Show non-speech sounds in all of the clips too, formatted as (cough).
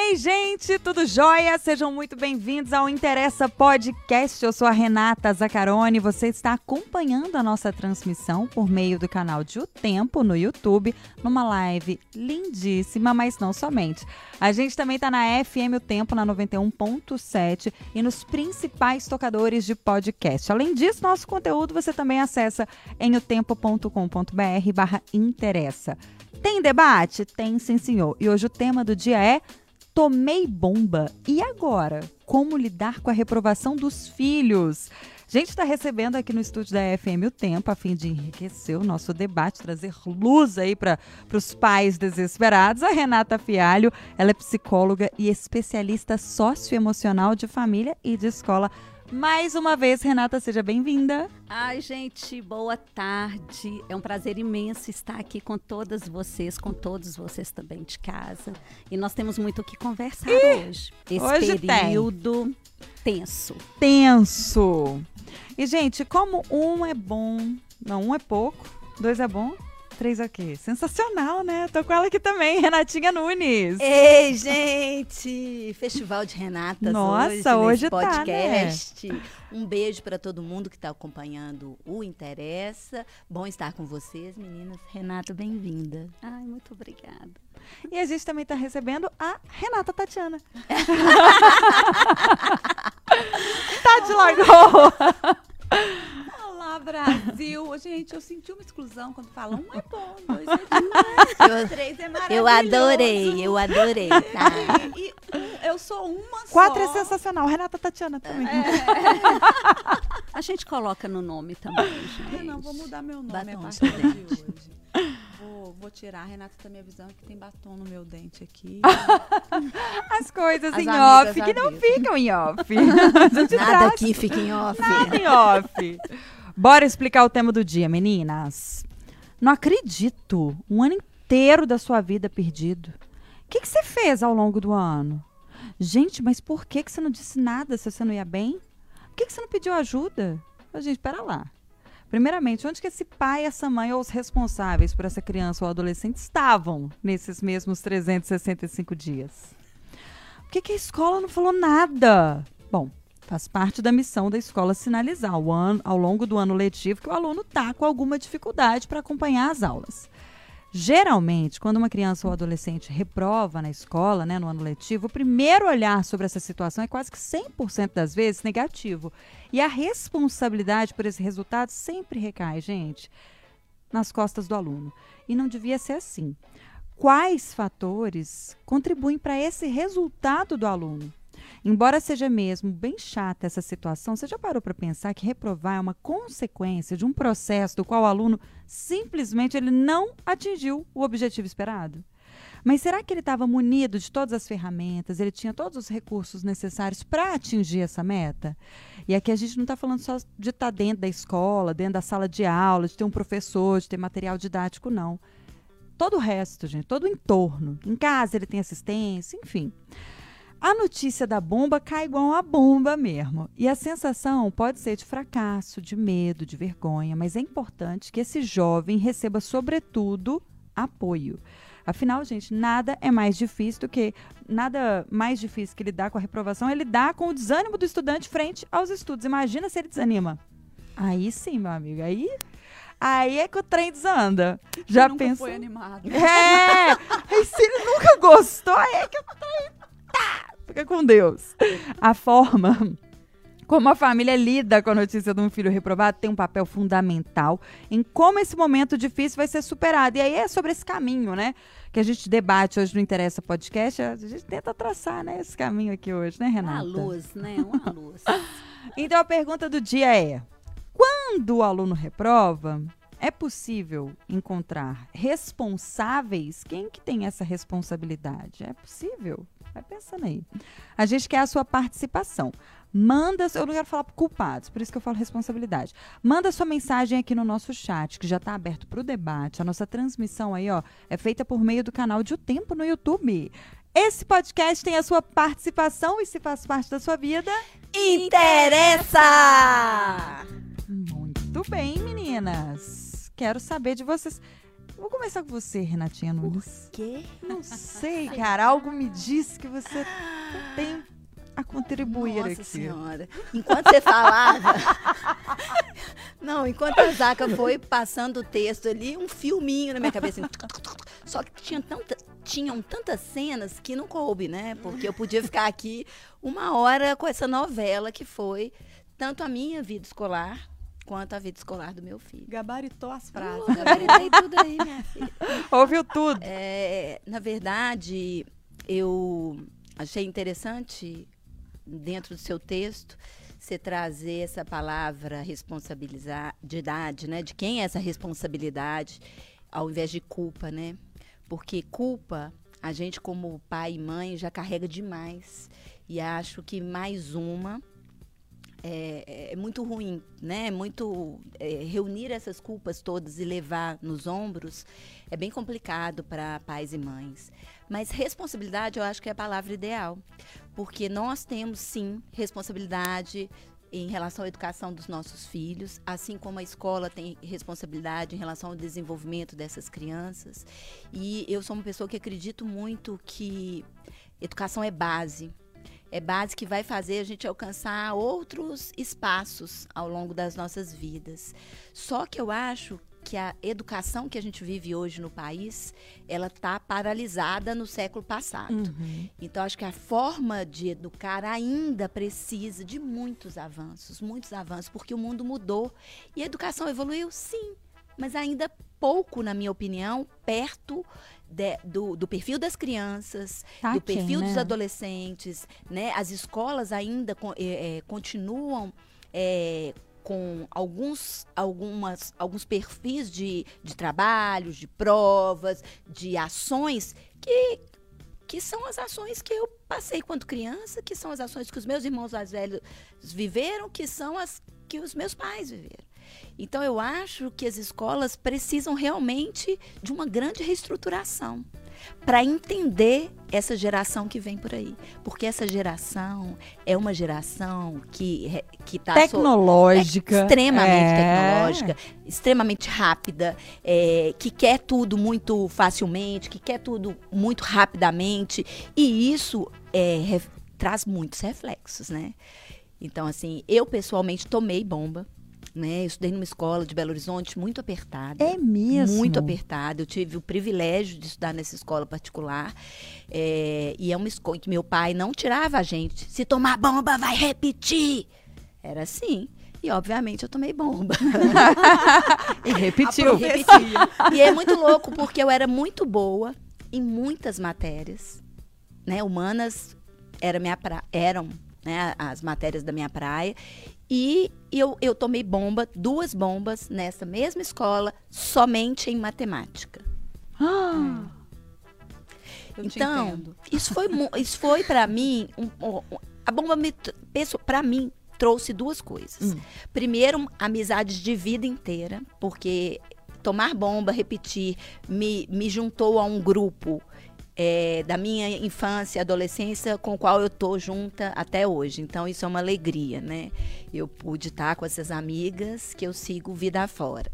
Ei, gente, tudo jóia? Sejam muito bem-vindos ao Interessa Podcast. Eu sou a Renata Zacarone. Você está acompanhando a nossa transmissão por meio do canal de O Tempo no YouTube, numa live lindíssima, mas não somente. A gente também está na FM O Tempo, na 91.7 e nos principais tocadores de podcast. Além disso, nosso conteúdo você também acessa em otempo.com.br barra interessa. Tem debate? Tem sim, senhor. E hoje o tema do dia é Tomei bomba. E agora? Como lidar com a reprovação dos filhos? A gente está recebendo aqui no estúdio da FM o tempo, a fim de enriquecer o nosso debate, trazer luz aí para os pais desesperados. A Renata Fialho, ela é psicóloga e especialista socioemocional de família e de escola. Mais uma vez, Renata, seja bem-vinda. Ai, gente, boa tarde. É um prazer imenso estar aqui com todas vocês, com todos vocês também de casa. E nós temos muito o que conversar Ih, hoje. Esse hoje período tem. tenso. Tenso. E, gente, como um é bom, não, um é pouco, dois é bom, três aqui. Sensacional, né? Tô com ela aqui também, Renatinha Nunes. Ei, gente! Festival de Renatas Nossa, hoje, hoje podcast. Tá, né? Um beijo para todo mundo que está acompanhando o Interessa. Bom estar com vocês, meninas. Renata, bem-vinda. Ai, muito obrigada. E a gente também está recebendo a Renata Tatiana. (laughs) Tati (laughs) largou! Brasil. Gente, eu senti uma exclusão quando falam um é bom, dois é (laughs) demais, eu, três é maravilhoso. Eu adorei, eu adorei. Tá? E, e um, eu sou uma Quatro é só. é sensacional. Renata Tatiana também. É. (laughs) A gente coloca no nome também, gente. Eu não, vou mudar meu nome batom a partir de hoje. Vou, vou, tirar. A Renata tá me avisando que tem batom no meu dente aqui. (laughs) As coisas As em off que não ficam em off. Nada aqui fica em off. Nada em off. Bora explicar o tema do dia, meninas. Não acredito. Um ano inteiro da sua vida perdido. O que, você fez ao longo do ano? Gente, mas por que, que você não disse nada se você não ia bem? Por que, que você não pediu ajuda? Ô, gente, pera lá. Primeiramente, onde que esse pai, essa mãe ou os responsáveis por essa criança ou adolescente estavam nesses mesmos 365 dias? Por que, que a escola não falou nada? Bom, Faz parte da missão da escola sinalizar ao, ano, ao longo do ano letivo que o aluno está com alguma dificuldade para acompanhar as aulas. Geralmente, quando uma criança ou adolescente reprova na escola, né, no ano letivo, o primeiro olhar sobre essa situação é quase que 100% das vezes negativo. E a responsabilidade por esse resultado sempre recai, gente, nas costas do aluno. E não devia ser assim. Quais fatores contribuem para esse resultado do aluno? Embora seja mesmo bem chata essa situação, você já parou para pensar que reprovar é uma consequência de um processo do qual o aluno simplesmente ele não atingiu o objetivo esperado? Mas será que ele estava munido de todas as ferramentas, ele tinha todos os recursos necessários para atingir essa meta? E aqui a gente não está falando só de estar tá dentro da escola, dentro da sala de aula, de ter um professor, de ter material didático, não. Todo o resto, gente, todo o entorno. Em casa ele tem assistência, enfim. A notícia da bomba cai igual uma bomba mesmo. E a sensação pode ser de fracasso, de medo, de vergonha, mas é importante que esse jovem receba, sobretudo, apoio. Afinal, gente, nada é mais difícil do que. Nada mais difícil que lidar com a reprovação é lidar com o desânimo do estudante frente aos estudos. Imagina se ele desanima. Aí sim, meu amigo. Aí Aí é que o trem desanda. Já nunca pensou? foi animado. É! e se ele nunca gostou, aí é que o trem! Fica com Deus. A forma como a família lida com a notícia de um filho reprovado tem um papel fundamental em como esse momento difícil vai ser superado. E aí é sobre esse caminho, né? Que a gente debate hoje no Interessa Podcast. A gente tenta traçar, né? Esse caminho aqui hoje, né, Renata? Uma luz, né? Uma luz. (laughs) então a pergunta do dia é: quando o aluno reprova, é possível encontrar responsáveis? Quem que tem essa responsabilidade? É possível? Vai pensando aí. A gente quer a sua participação. Manda, eu não quero falar culpados, por isso que eu falo responsabilidade. Manda sua mensagem aqui no nosso chat, que já está aberto para o debate. A nossa transmissão aí, ó, é feita por meio do canal de O Tempo no YouTube. esse podcast tem a sua participação e se faz parte da sua vida. Interessa! Muito bem, meninas. Quero saber de vocês. Vou começar com você, Renatinha Nunes. Por quê? Não sei, (laughs) cara. Algo me diz que você tem a contribuir Nossa aqui. senhora. Enquanto você falava. (laughs) Não, enquanto a Zaca foi passando o texto ali, um filminho na minha cabeça. assim, (laughs) Só que tinha tanta, tinham tantas cenas que não coube, né? Porque eu podia ficar aqui uma hora com essa novela que foi tanto a minha vida escolar quanto a vida escolar do meu filho. Gabaritou as frases. Gabaritei tudo aí, minha (laughs) filha. Ouviu tudo. É, na verdade, eu achei interessante, dentro do seu texto, você trazer essa palavra responsabilidade, né? De quem é essa responsabilidade, ao invés de culpa, né? Porque culpa, a gente como pai e mãe já carrega demais. E acho que mais uma é, é muito ruim, né? Muito é, reunir essas culpas todas e levar nos ombros é bem complicado para pais e mães. Mas responsabilidade eu acho que é a palavra ideal, porque nós temos sim responsabilidade em relação à educação dos nossos filhos, assim como a escola tem responsabilidade em relação ao desenvolvimento dessas crianças. E eu sou uma pessoa que acredito muito que educação é base, é base que vai fazer a gente alcançar outros espaços ao longo das nossas vidas. Só que eu acho que a educação que a gente vive hoje no país, ela está paralisada no século passado. Uhum. Então, acho que a forma de educar ainda precisa de muitos avanços, muitos avanços, porque o mundo mudou. E a educação evoluiu, sim, mas ainda pouco, na minha opinião, perto de, do, do, perfil das crianças, Tá do aquém, perfil dos né? adolescentes, né? As escolas ainda eh, continuam eh, com alguns, algumas, alguns perfis de, de trabalhos, de provas, de ações que, que são as ações que eu passei quando criança, que são as ações que os meus irmãos mais velhos viveram, que são as que os meus pais viveram. Então eu acho que as escolas precisam realmente de uma grande reestruturação para entender essa geração que vem por aí, porque essa geração é uma geração que re- que está Tecnológica. extremamente É. tecnológica, extremamente rápida, é, que quer tudo muito facilmente, que quer tudo muito rapidamente, e isso é, ref- traz muitos reflexos, né? Então, assim, eu pessoalmente tomei bomba, né? Eu estudei numa escola de Belo Horizonte muito apertada. É mesmo? Muito apertada. Eu tive o privilégio de estudar nessa escola particular. é, e é uma escola que meu pai não tirava a gente. Se tomar bomba, vai repetir. Era assim. E, obviamente, eu tomei bomba. (laughs) E repetiu. Repeti. E é muito louco, porque eu era muito boa em muitas matérias. Né? Humanas era minha pra... eram né, as matérias da minha praia. E eu, eu tomei bomba, duas bombas, nessa mesma escola, somente em matemática. Ah, Eu então, isso foi, isso foi para (laughs) mim, um- um- a bomba me, para mim, trouxe duas coisas. Hum. Primeiro, amizades de vida inteira, porque tomar bomba, repetir, me, me juntou a um grupo é, da minha infância e adolescência com o qual eu tô junta até hoje. Então, isso é uma alegria, né? Eu pude estar com essas amigas que eu sigo vida afora.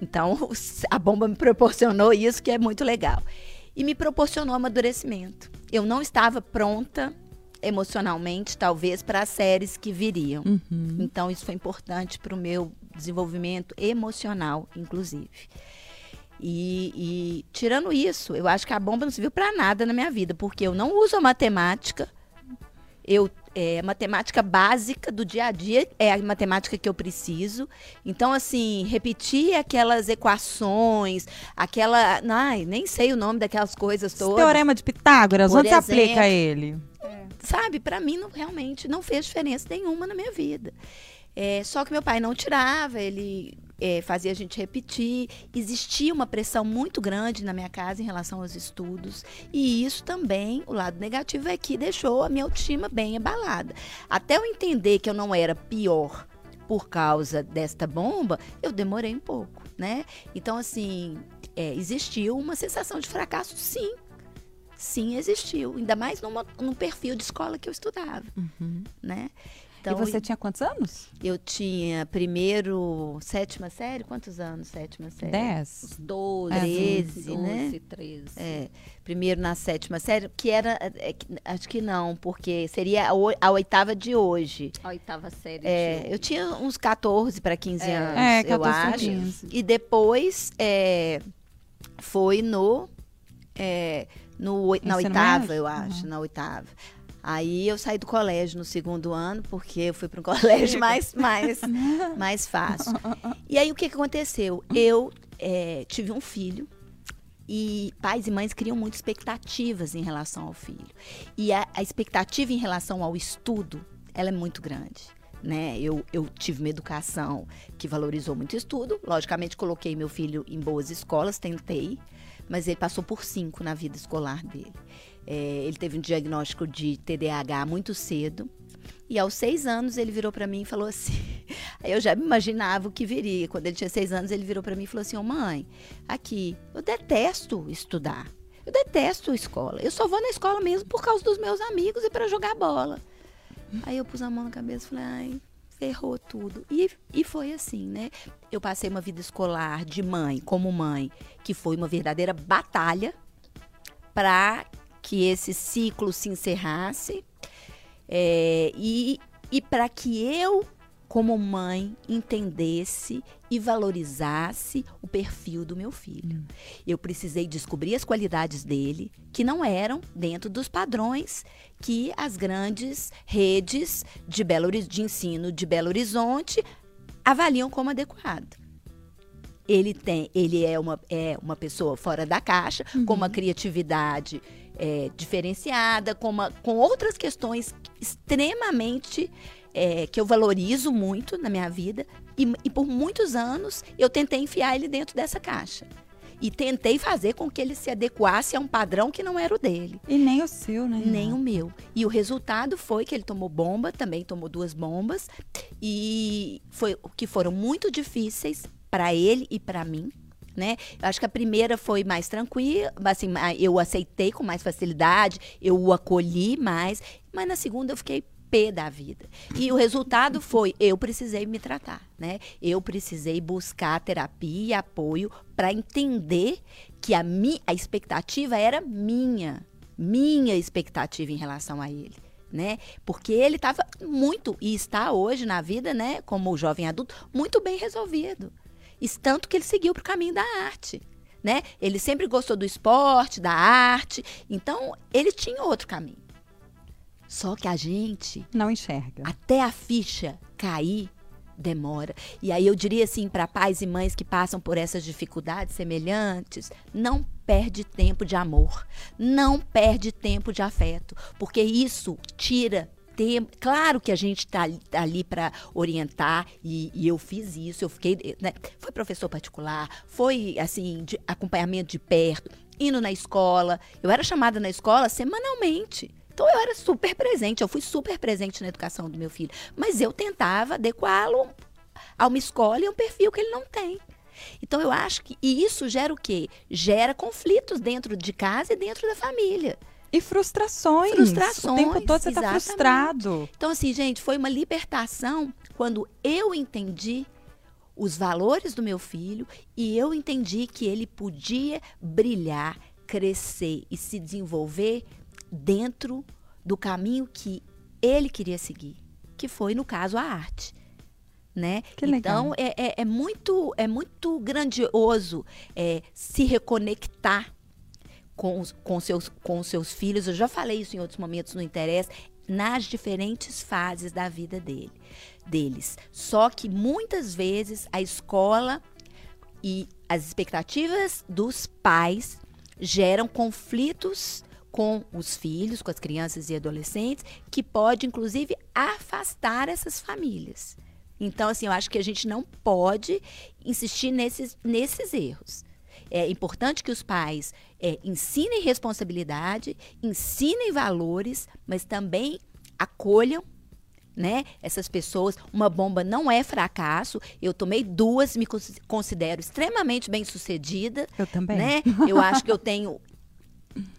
Então, (laughs) a bomba me proporcionou isso, que é muito legal. E me proporcionou amadurecimento. Eu não estava pronta emocionalmente, talvez, para as séries que viriam. uhum. Então, isso foi importante para o meu desenvolvimento emocional, inclusive. E, e, tirando isso, eu acho que a bomba não serviu para nada na minha vida, porque eu não uso a matemática. Eu é, matemática básica do dia a dia é a matemática que eu preciso. Então, assim, repetir aquelas equações, aquela. Ai, nem sei o nome daquelas coisas Esse todas. teorema de Pitágoras, Por onde se aplica exemplo. ele? sabe, para mim não, realmente não fez diferença nenhuma na minha vida. É, só que meu pai não tirava, ele é, fazia a gente repetir. Existia uma pressão muito grande na minha casa em relação aos estudos. E isso também, o lado negativo é que deixou a minha autoestima bem abalada. Até eu entender que eu não era pior por causa desta bomba, eu demorei um pouco, né? Então, assim, é, existiu uma sensação de fracasso, sim. sim existiu, ainda mais numa, num perfil de escola que eu estudava, Uhum. né? E você tinha quantos anos? Eu tinha primeiro, sétima série, quantos anos sétima série? Dez. Uns 12, É, 13, 12, né? 13. É, primeiro na sétima série, que era, é, acho que não, porque seria a, a oitava de hoje. A oitava série. É, de eu tinha uns 14 para 15 anos, É, eu 14 pra acho. 15. E depois é, foi no, é, no na oitava, eu acho, Uhum. na oitava. Aí eu saí do colégio no segundo ano, porque eu fui para um (laughs) colégio mais, mais, mais fácil. E aí o que, que aconteceu? Eu é, tive um filho e pais e mães criam muitas expectativas em relação ao filho. E a, a expectativa em relação ao estudo, ela é muito grande. Né? Eu, eu tive uma educação que valorizou muito o estudo. Logicamente, coloquei meu filho em boas escolas, tentei, mas ele passou por cinco na vida escolar dele. É, ele teve um diagnóstico de TDAH muito cedo. E aos seis anos ele virou para mim e falou assim. (laughs) Eu já me imaginava o que viria. Quando ele tinha seis anos, ele virou para mim e falou assim: Ô mãe, aqui, eu detesto estudar. Eu detesto escola. Eu só vou na escola mesmo por causa dos meus amigos e para jogar bola. Aí eu pus a mão na cabeça e falei: ai, ferrou tudo. E, e foi assim, né? Eu passei uma vida escolar de mãe, como mãe, que foi uma verdadeira batalha para que esse ciclo se encerrasse é, e, e para que eu, como mãe, entendesse e valorizasse o perfil do meu filho. Eu precisei descobrir as qualidades dele, que não eram dentro dos padrões que as grandes redes de, Belo, de ensino de Belo Horizonte avaliam como adequado. Ele tem, ele é uma, é uma pessoa fora da caixa, com uma criatividade é, diferenciada, com, uma, com outras questões extremamente é, que eu valorizo muito na minha vida. E, e por muitos anos eu tentei enfiar ele dentro dessa caixa. E tentei fazer com que ele se adequasse a um padrão que não era o dele E nem o seu, né? nem o meu. E o resultado foi que ele tomou bomba, também tomou duas bombas, e foi que foram muito difíceis para ele e para mim. Né? Eu acho que a primeira foi mais tranquila, assim, eu aceitei com mais facilidade, eu o acolhi mais, mas na segunda eu fiquei pé da vida. E o resultado foi, eu precisei me tratar, né? Eu precisei buscar terapia e apoio para entender que a, mi, a expectativa era minha, minha expectativa em relação a ele. Né? Porque ele estava muito, e está hoje na vida, né, como jovem adulto, muito bem resolvido. Tanto que ele seguiu para o caminho da arte. Né? Ele sempre gostou do esporte, da arte, então ele tinha outro caminho. Só que a gente, Não enxerga. até a ficha cair, demora. E aí eu diria assim para pais e mães que passam por essas dificuldades semelhantes, não perde tempo de amor, não perde tempo de afeto, porque isso tira tempo. Claro que a gente está ali, tá para orientar e, e eu fiz isso, eu fiquei, né, foi professor particular, foi assim de acompanhamento de perto, indo na escola. Eu era chamada na escola semanalmente. Então eu era super presente, eu fui super presente na educação do meu filho. Mas eu tentava adequá-lo a uma escola e a um perfil que ele não tem. Então eu acho que e isso gera o quê? Gera conflitos dentro de casa e dentro da família. E frustrações. Frustrações, O tempo todo você tá exatamente. frustrado. Então, assim, gente, foi uma libertação quando eu entendi os valores do meu filho e eu entendi que ele podia brilhar, crescer e se desenvolver dentro do caminho que ele queria seguir, que foi, no caso, a arte. Né? Que legal. Então é, é, é muito é muito grandioso é, se reconectar com os, com, seus, com seus filhos. Eu já falei isso em outros momentos no Interesse, nas diferentes fases da vida dele, deles. Só que muitas vezes a escola e as expectativas dos pais geram conflitos com os filhos, com as crianças e adolescentes, que pode inclusive afastar essas famílias. Então, assim, eu acho que a gente não pode insistir nesses, nesses erros. É importante que os pais é, ensinem responsabilidade, ensinem valores, mas também acolham né? Essas pessoas, uma bomba não é fracasso. Eu tomei duas, me cons- considero extremamente bem sucedida, Eu também. né? Eu acho que eu tenho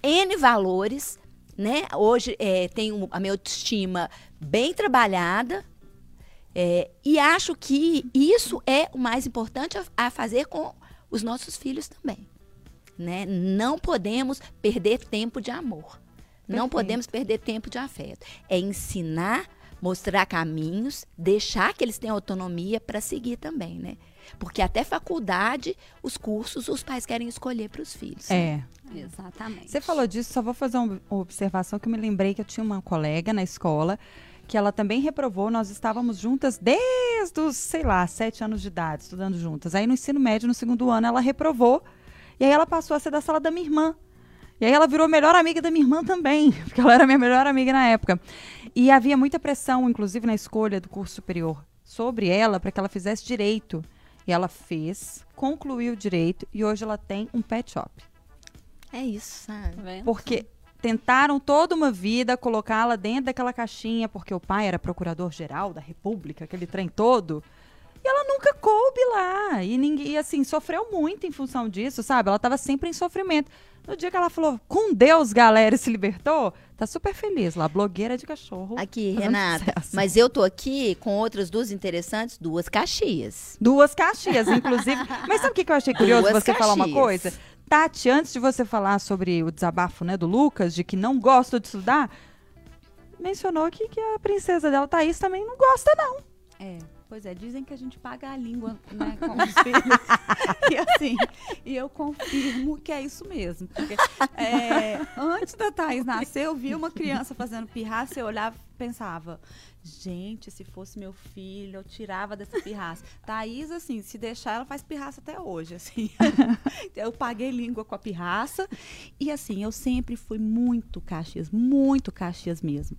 N valores, né? Hoje é, tenho a minha autoestima bem trabalhada. é, e acho que isso é o mais importante a, a fazer com os nossos filhos também. Né? Não podemos perder tempo de amor. Não Perfeito. podemos perder tempo de afeto. É ensinar, mostrar caminhos, deixar que eles tenham autonomia para seguir também, né? Porque até faculdade, os cursos, os pais querem escolher para os filhos. É. Exatamente. Você falou disso, só vou fazer uma observação que eu me lembrei que eu tinha uma colega na escola que ela também reprovou. Nós estávamos juntas desde os, sei lá, sete anos de idade, estudando juntas. Aí no ensino médio, no segundo ano, ela reprovou. E aí ela passou a ser da sala da minha irmã. E aí ela virou a melhor amiga da minha irmã também, (laughs) porque ela era minha melhor amiga na época. E havia muita pressão, inclusive na escolha do curso superior, sobre ela para que ela fizesse direito. E ela fez, concluiu direito e hoje ela tem um pet shop. É isso, sabe? Tá? Porque tentaram toda uma vida colocá-la dentro daquela caixinha, porque o pai era procurador-geral da República, aquele trem todo. E ela nunca coube lá. E ninguém, e, assim, sofreu muito em função disso, sabe? Ela estava sempre em sofrimento. No dia que ela falou, com Deus, galera, e se libertou, tá super feliz lá, blogueira de cachorro. Aqui, Renata. sucesso. Mas eu tô aqui com outras duas interessantes, duas Caxias. Duas Caxias, inclusive. Mas sabe o que que eu achei curioso Duas você falar uma Caxias. coisa? Tati, antes de você falar sobre o desabafo né, do Lucas, de que não gosta de estudar, mencionou aqui que a princesa dela, Thaís, também não gosta, não. É, pois é, dizem que a gente paga a língua, né, (laughs) com os filhos. e assim, e eu confirmo que é isso mesmo. Porque, é, antes da Thaís nascer, eu vi uma criança fazendo pirraça, eu olhava e pensava, gente, se fosse meu filho, eu tirava dessa pirraça. (laughs) Thaís, assim, se deixar, ela faz pirraça até hoje, assim. (laughs) eu paguei língua com a pirraça. E assim, eu sempre fui muito Caxias, muito Caxias mesmo.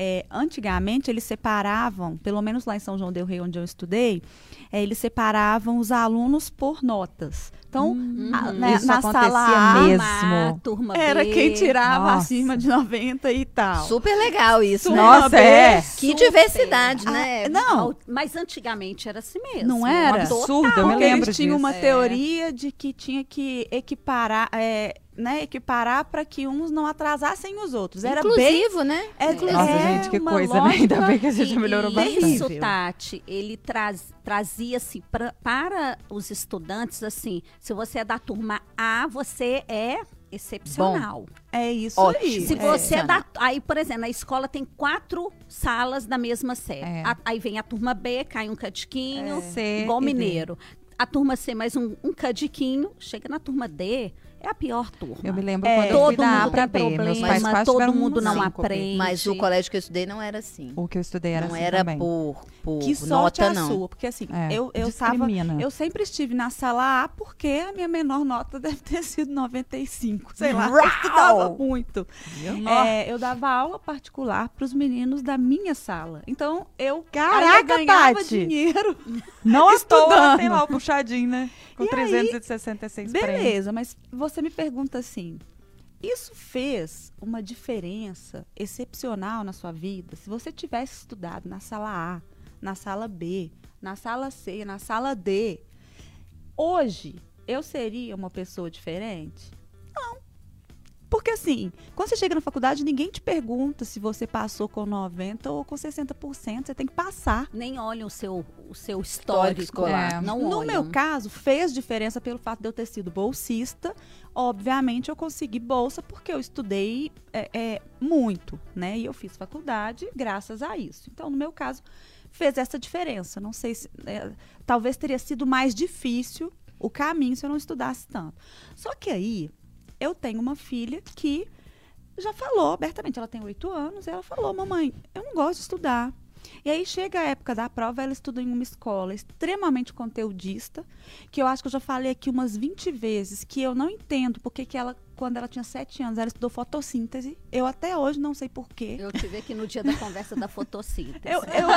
É, antigamente eles separavam, pelo menos lá em São João del Rei, onde eu estudei, é, eles separavam os alunos por notas. Então, a- né, Isso na sala A, mesmo. Turma, turma era B. quem tirava Nossa. acima de 90 e tal. Super legal isso, Turma né? Nossa, B, é. Que Super. Diversidade, Ah, né? não, Mas antigamente era assim mesmo. Não era? Absurdo, eu me porque lembro eles tinham disso. uma É. teoria de que tinha que equiparar, é, né, equiparar para que uns não atrasassem os outros. Era bem Inclusivo, né? é, Nossa, é gente, que uma coisa, né? Ainda bem que a gente E- melhorou e bastante. Isso, Tati, ele traz, trazia-se pra- para os estudantes assim: se você é da turma A, você é excepcional. É isso Ótimo. aí. Se É. você é da. Aí, por exemplo, na escola tem quatro salas da mesma série. É. A- aí vem a turma B, cai um cadiquinho, C igual mineiro. A turma C mais um, um cadiquinho. Chega na turma D, é a pior turma. Eu me lembro É. quando eu fui Todo da A tem B. Meus pais quase todo tiveram um mundo não síncope. aprende. Mas o colégio que eu estudei não era assim. O que eu estudei era não assim era também. por, por Que sorte nota, a não. sua, porque assim, É, eu, eu tava, eu sempre estive na sala A porque a minha menor nota (laughs) deve ter sido 95, sei lá, eu estudava muito. É, eu dava aula particular para os meninos da minha sala. Então, eu Caraca, ganhava Tati! dinheiro. Não (laughs) Estudando. tem lá o puxadinho, né? Com E aí, 366 prêmios. Beleza, mas você me pergunta assim: isso fez uma diferença excepcional na sua vida? Se você tivesse estudado na sala A, na sala B, na sala C, na sala D, hoje eu seria uma pessoa diferente? Não. Porque assim, quando você chega na faculdade, ninguém te pergunta se você passou com 90 ou com 60%. Você tem que passar. Nem olham o seu, o seu Histórico histórico. escolar. É. Não No olham. meu caso, fez diferença pelo fato de eu ter sido bolsista. Obviamente, eu consegui bolsa porque eu estudei é, é, muito, né? E eu fiz faculdade graças a isso. Então, no meu caso, fez essa diferença. Não sei se. é, talvez teria sido mais difícil o caminho se eu não estudasse tanto. Só que aí, eu tenho uma filha que já falou abertamente. Ela tem oito anos e ela falou: Mamãe, eu não gosto de estudar. E aí chega a época da prova, ela estuda em uma escola extremamente conteudista, que eu acho que eu já falei aqui umas 20 vezes, que eu não entendo porque que ela, quando ela tinha sete anos, ela estudou fotossíntese. Eu até hoje não sei porquê. Eu tive aqui no dia da conversa da fotossíntese. Eu, eu,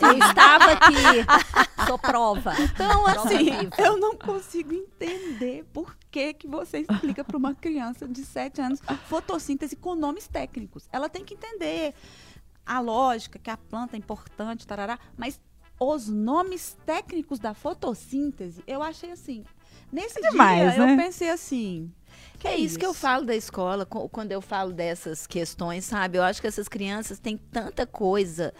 Eu estava aqui, sou prova. então, Prova assim, viva. eu não consigo entender por que, que você explica para uma criança de 7 anos fotossíntese com nomes técnicos. Ela tem que entender a lógica, que a planta é importante, tarará, mas os nomes técnicos da fotossíntese, eu achei assim. Nesse demais, dia, né? eu pensei assim. Que é, é, isso isso que eu falo da escola, co- quando eu falo dessas questões, sabe? Eu acho que essas crianças têm tanta coisa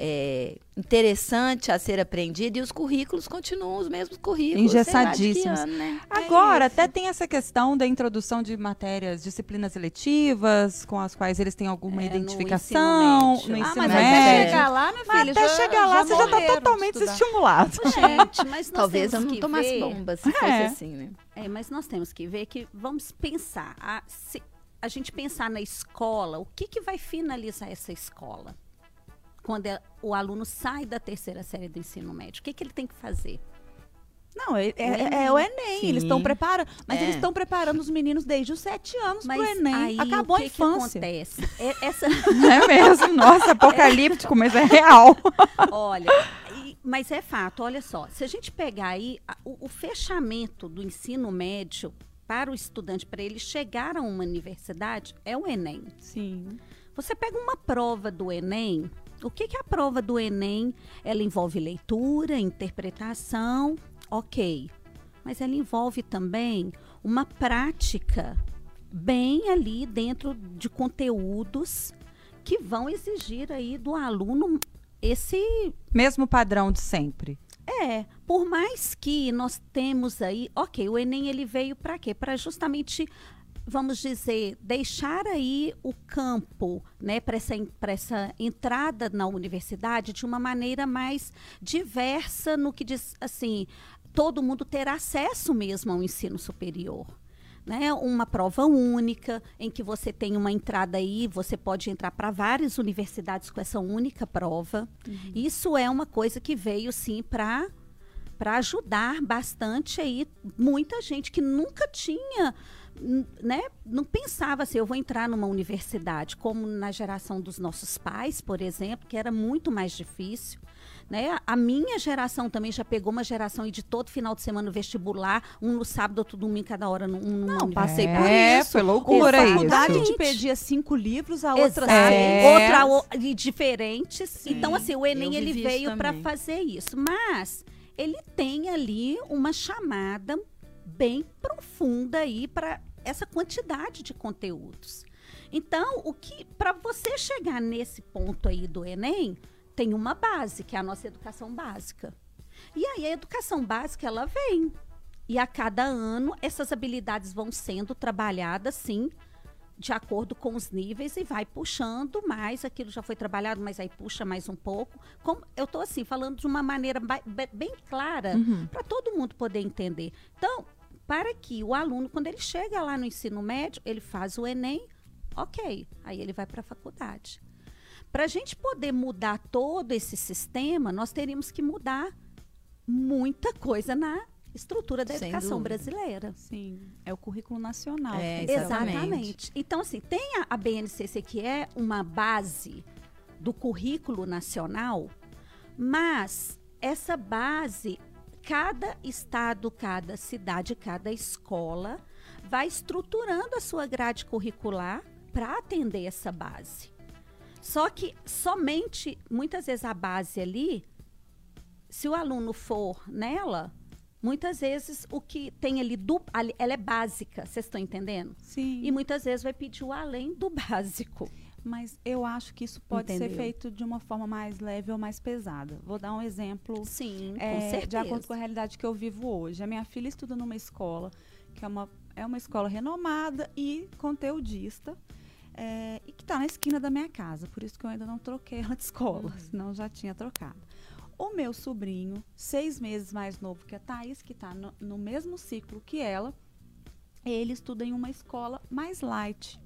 é, interessante a ser aprendida e os currículos continuam os mesmos currículos. Engessadíssimos. ano, né? Agora, até tem essa questão da introdução de matérias, disciplinas eletivas, com as quais eles têm alguma É, no identificação ensino médio. no Ah, ensino Ah, mas médio. até chegar lá, Mas filha, até já- chegar lá, você já está totalmente estudar. desestimulado. Gente, mas nós Talvez eu temos não que tomasse ver- bomba se É. fosse assim, né? É, mas nós temos que ver que vamos pensar. A, se a gente pensar na escola, o que, que vai finalizar essa escola? Quando é- o aluno sai da terceira série do ensino médio, o que, que ele tem que fazer? Não, é, é- Enem. é o Enem. Eles estão preparando. Mas É. eles estão preparando os meninos desde os sete anos Mas pro Enem. aí Acabou o que a infância. Que acontece? É- (laughs) essa, Não é mesmo? Nossa, apocalíptico, mas é real. (laughs) olha, e- mas é fato, olha só. Se a gente pegar aí a- o, o fechamento do ensino médio para o estudante, para ele chegar a uma universidade, é o Enem. Sim. Você pega uma prova do Enem, o que, que é a prova do Enem? Ela envolve leitura, interpretação, ok. Mas ela envolve também uma prática bem ali dentro de conteúdos que vão exigir aí do aluno esse Mesmo padrão de sempre. é, por mais que nós temos aí, ok, o Enem ele veio para quê? Para justamente, vamos dizer, deixar aí o campo, né, para essa, pra essa entrada na universidade de uma maneira mais diversa no que diz, assim, todo mundo ter acesso mesmo ao ensino superior. Né, uma prova única, em que você tem uma entrada aí, você pode entrar para várias universidades com essa única prova. Isso é uma coisa que veio sim para ajudar bastante aí muita gente que nunca tinha né, não pensava assim, eu vou entrar numa universidade, como na geração dos nossos pais, por exemplo, que era muito mais difícil. Né? A minha geração também já pegou uma geração aí de todo final de semana vestibular, um no sábado, outro domingo, cada hora num, numa Não, passei universidade. por é, isso. foi Uma loucura faculdade isso. te pedia cinco livros, a outra. É. Outra o- e diferentes. Então, assim, o Enem ele veio para fazer isso. Mas ele tem ali uma chamada bem profunda aí para essa quantidade de conteúdos. Então, o que para você chegar nesse ponto aí do Enem, tem uma base, que é a nossa educação básica. E aí a educação básica ela vem. E a cada ano essas habilidades vão sendo trabalhadas, sim, de acordo com os níveis e vai puxando mais. Aquilo já foi trabalhado, mas aí puxa mais um pouco. Como, eu estou assim falando de uma maneira bem clara para todo mundo poder entender. Então, para que o aluno, quando ele chega lá no ensino médio, ele faz o Enem, ok, aí ele vai para a faculdade. Para a gente poder mudar todo esse sistema, nós teríamos que mudar muita coisa na estrutura da Sem educação dúvida. brasileira. Sim, é o currículo nacional. É, Exatamente. Exatamente. Então, assim, tem a, a BNCC, que é uma base do currículo nacional, mas essa base, cada estado, cada cidade, cada escola vai estruturando a sua grade curricular para atender essa base. Só que somente, muitas vezes, a base ali, se o aluno for nela, muitas vezes o que tem ali, do, ela é básica, vocês estão entendendo? Sim. E muitas vezes vai pedir o além do (laughs) básico. Mas eu acho que isso pode ser Entendeu? feito de uma forma mais leve ou mais pesada. Vou dar um exemplo Sim, é, de acordo com a realidade que eu vivo hoje. A minha filha estuda numa escola que é uma, é uma escola renomada e conteudista. é, e que está na esquina da minha casa. Por isso que eu ainda não troquei ela de escola, senão eu já tinha trocado. O meu sobrinho, seis meses mais novo que a Thaís, que está no, no mesmo ciclo que ela, ele estuda em uma escola mais light.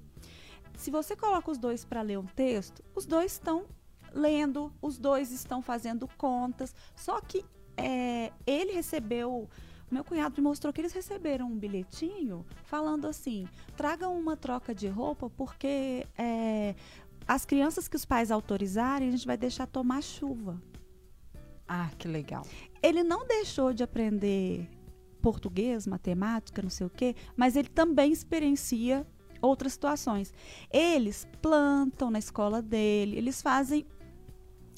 Se você coloca os dois para ler um texto, os dois estão lendo, os dois estão fazendo contas. Só que é, ele recebeu. O meu cunhado me mostrou que eles receberam um bilhetinho falando assim: tragam uma troca de roupa, porque é, as crianças que os pais autorizarem, a gente vai deixar tomar chuva. Ah, que legal. Ele não deixou de aprender português, matemática, não sei o quê, mas ele também experiencia outras situações. Eles plantam na escola dele, eles fazem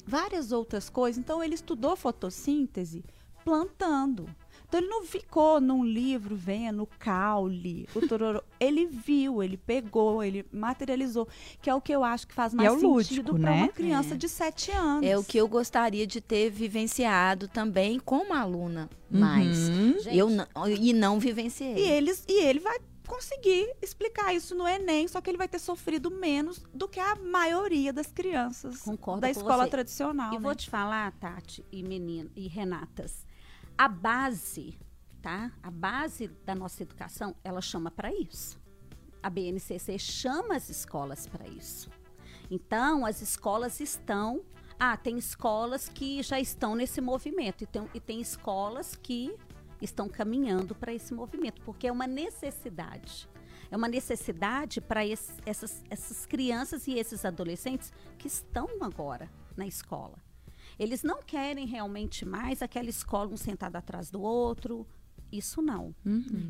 várias outras coisas. Então ele estudou fotossíntese plantando. Então ele não ficou num livro vendo o caule, o tororô. (laughs) ele viu, ele pegou, ele materializou, que é o que eu acho que faz mais é sentido lúdico, para né? uma criança É. de sete anos. É o que eu gostaria de ter vivenciado também como aluna mais. Uhum. Gente, Eu não, e não vivenciei. E, eles, e ele vai conseguir explicar isso no Enem, só que ele vai ter sofrido menos do que a maioria das crianças Concordo da escola você. tradicional. E né? vou te falar, Tati e menino e Renatas, a base, tá? A base da nossa educação, ela chama para isso. A BNCC chama as escolas para isso. Então, as escolas estão. Ah, tem escolas que já estão nesse movimento e tem, e tem escolas que estão caminhando para esse movimento, porque é uma necessidade. É uma necessidade para essas, essas crianças e esses adolescentes que estão agora na escola. Eles não querem realmente mais aquela escola um sentado atrás do outro. Isso não.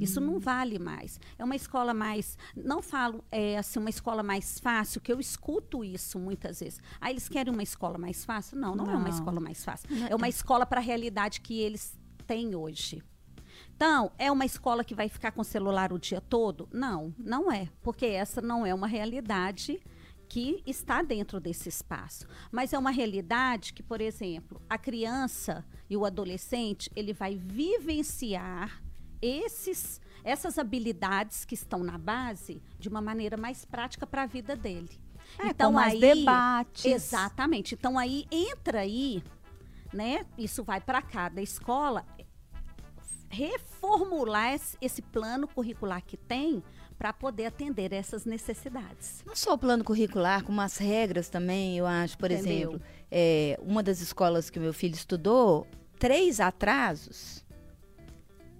Isso não vale mais. É uma escola mais. Não falo é, assim, uma escola mais fácil, que eu escuto isso muitas vezes. Ah, eles querem uma escola mais fácil? Não, não, é uma Não. escola mais fácil. É uma escola para a realidade que eles têm hoje. Então, é uma escola que vai ficar com o celular o dia todo? Não, não é. Porque essa não é uma realidade que está dentro desse espaço. Mas é uma realidade que, por exemplo, a criança e o adolescente, ele vai vivenciar esses, essas habilidades que estão na base de uma maneira mais prática para a vida dele. É, com mais debates. Exatamente. Então aí entra aí, né? Isso vai para cada escola reformular esse, esse plano curricular que tem para poder atender essas necessidades. Não só o plano curricular, como as regras também, eu acho. Por Entendeu? exemplo, é, uma das escolas que o meu filho estudou, três atrasos,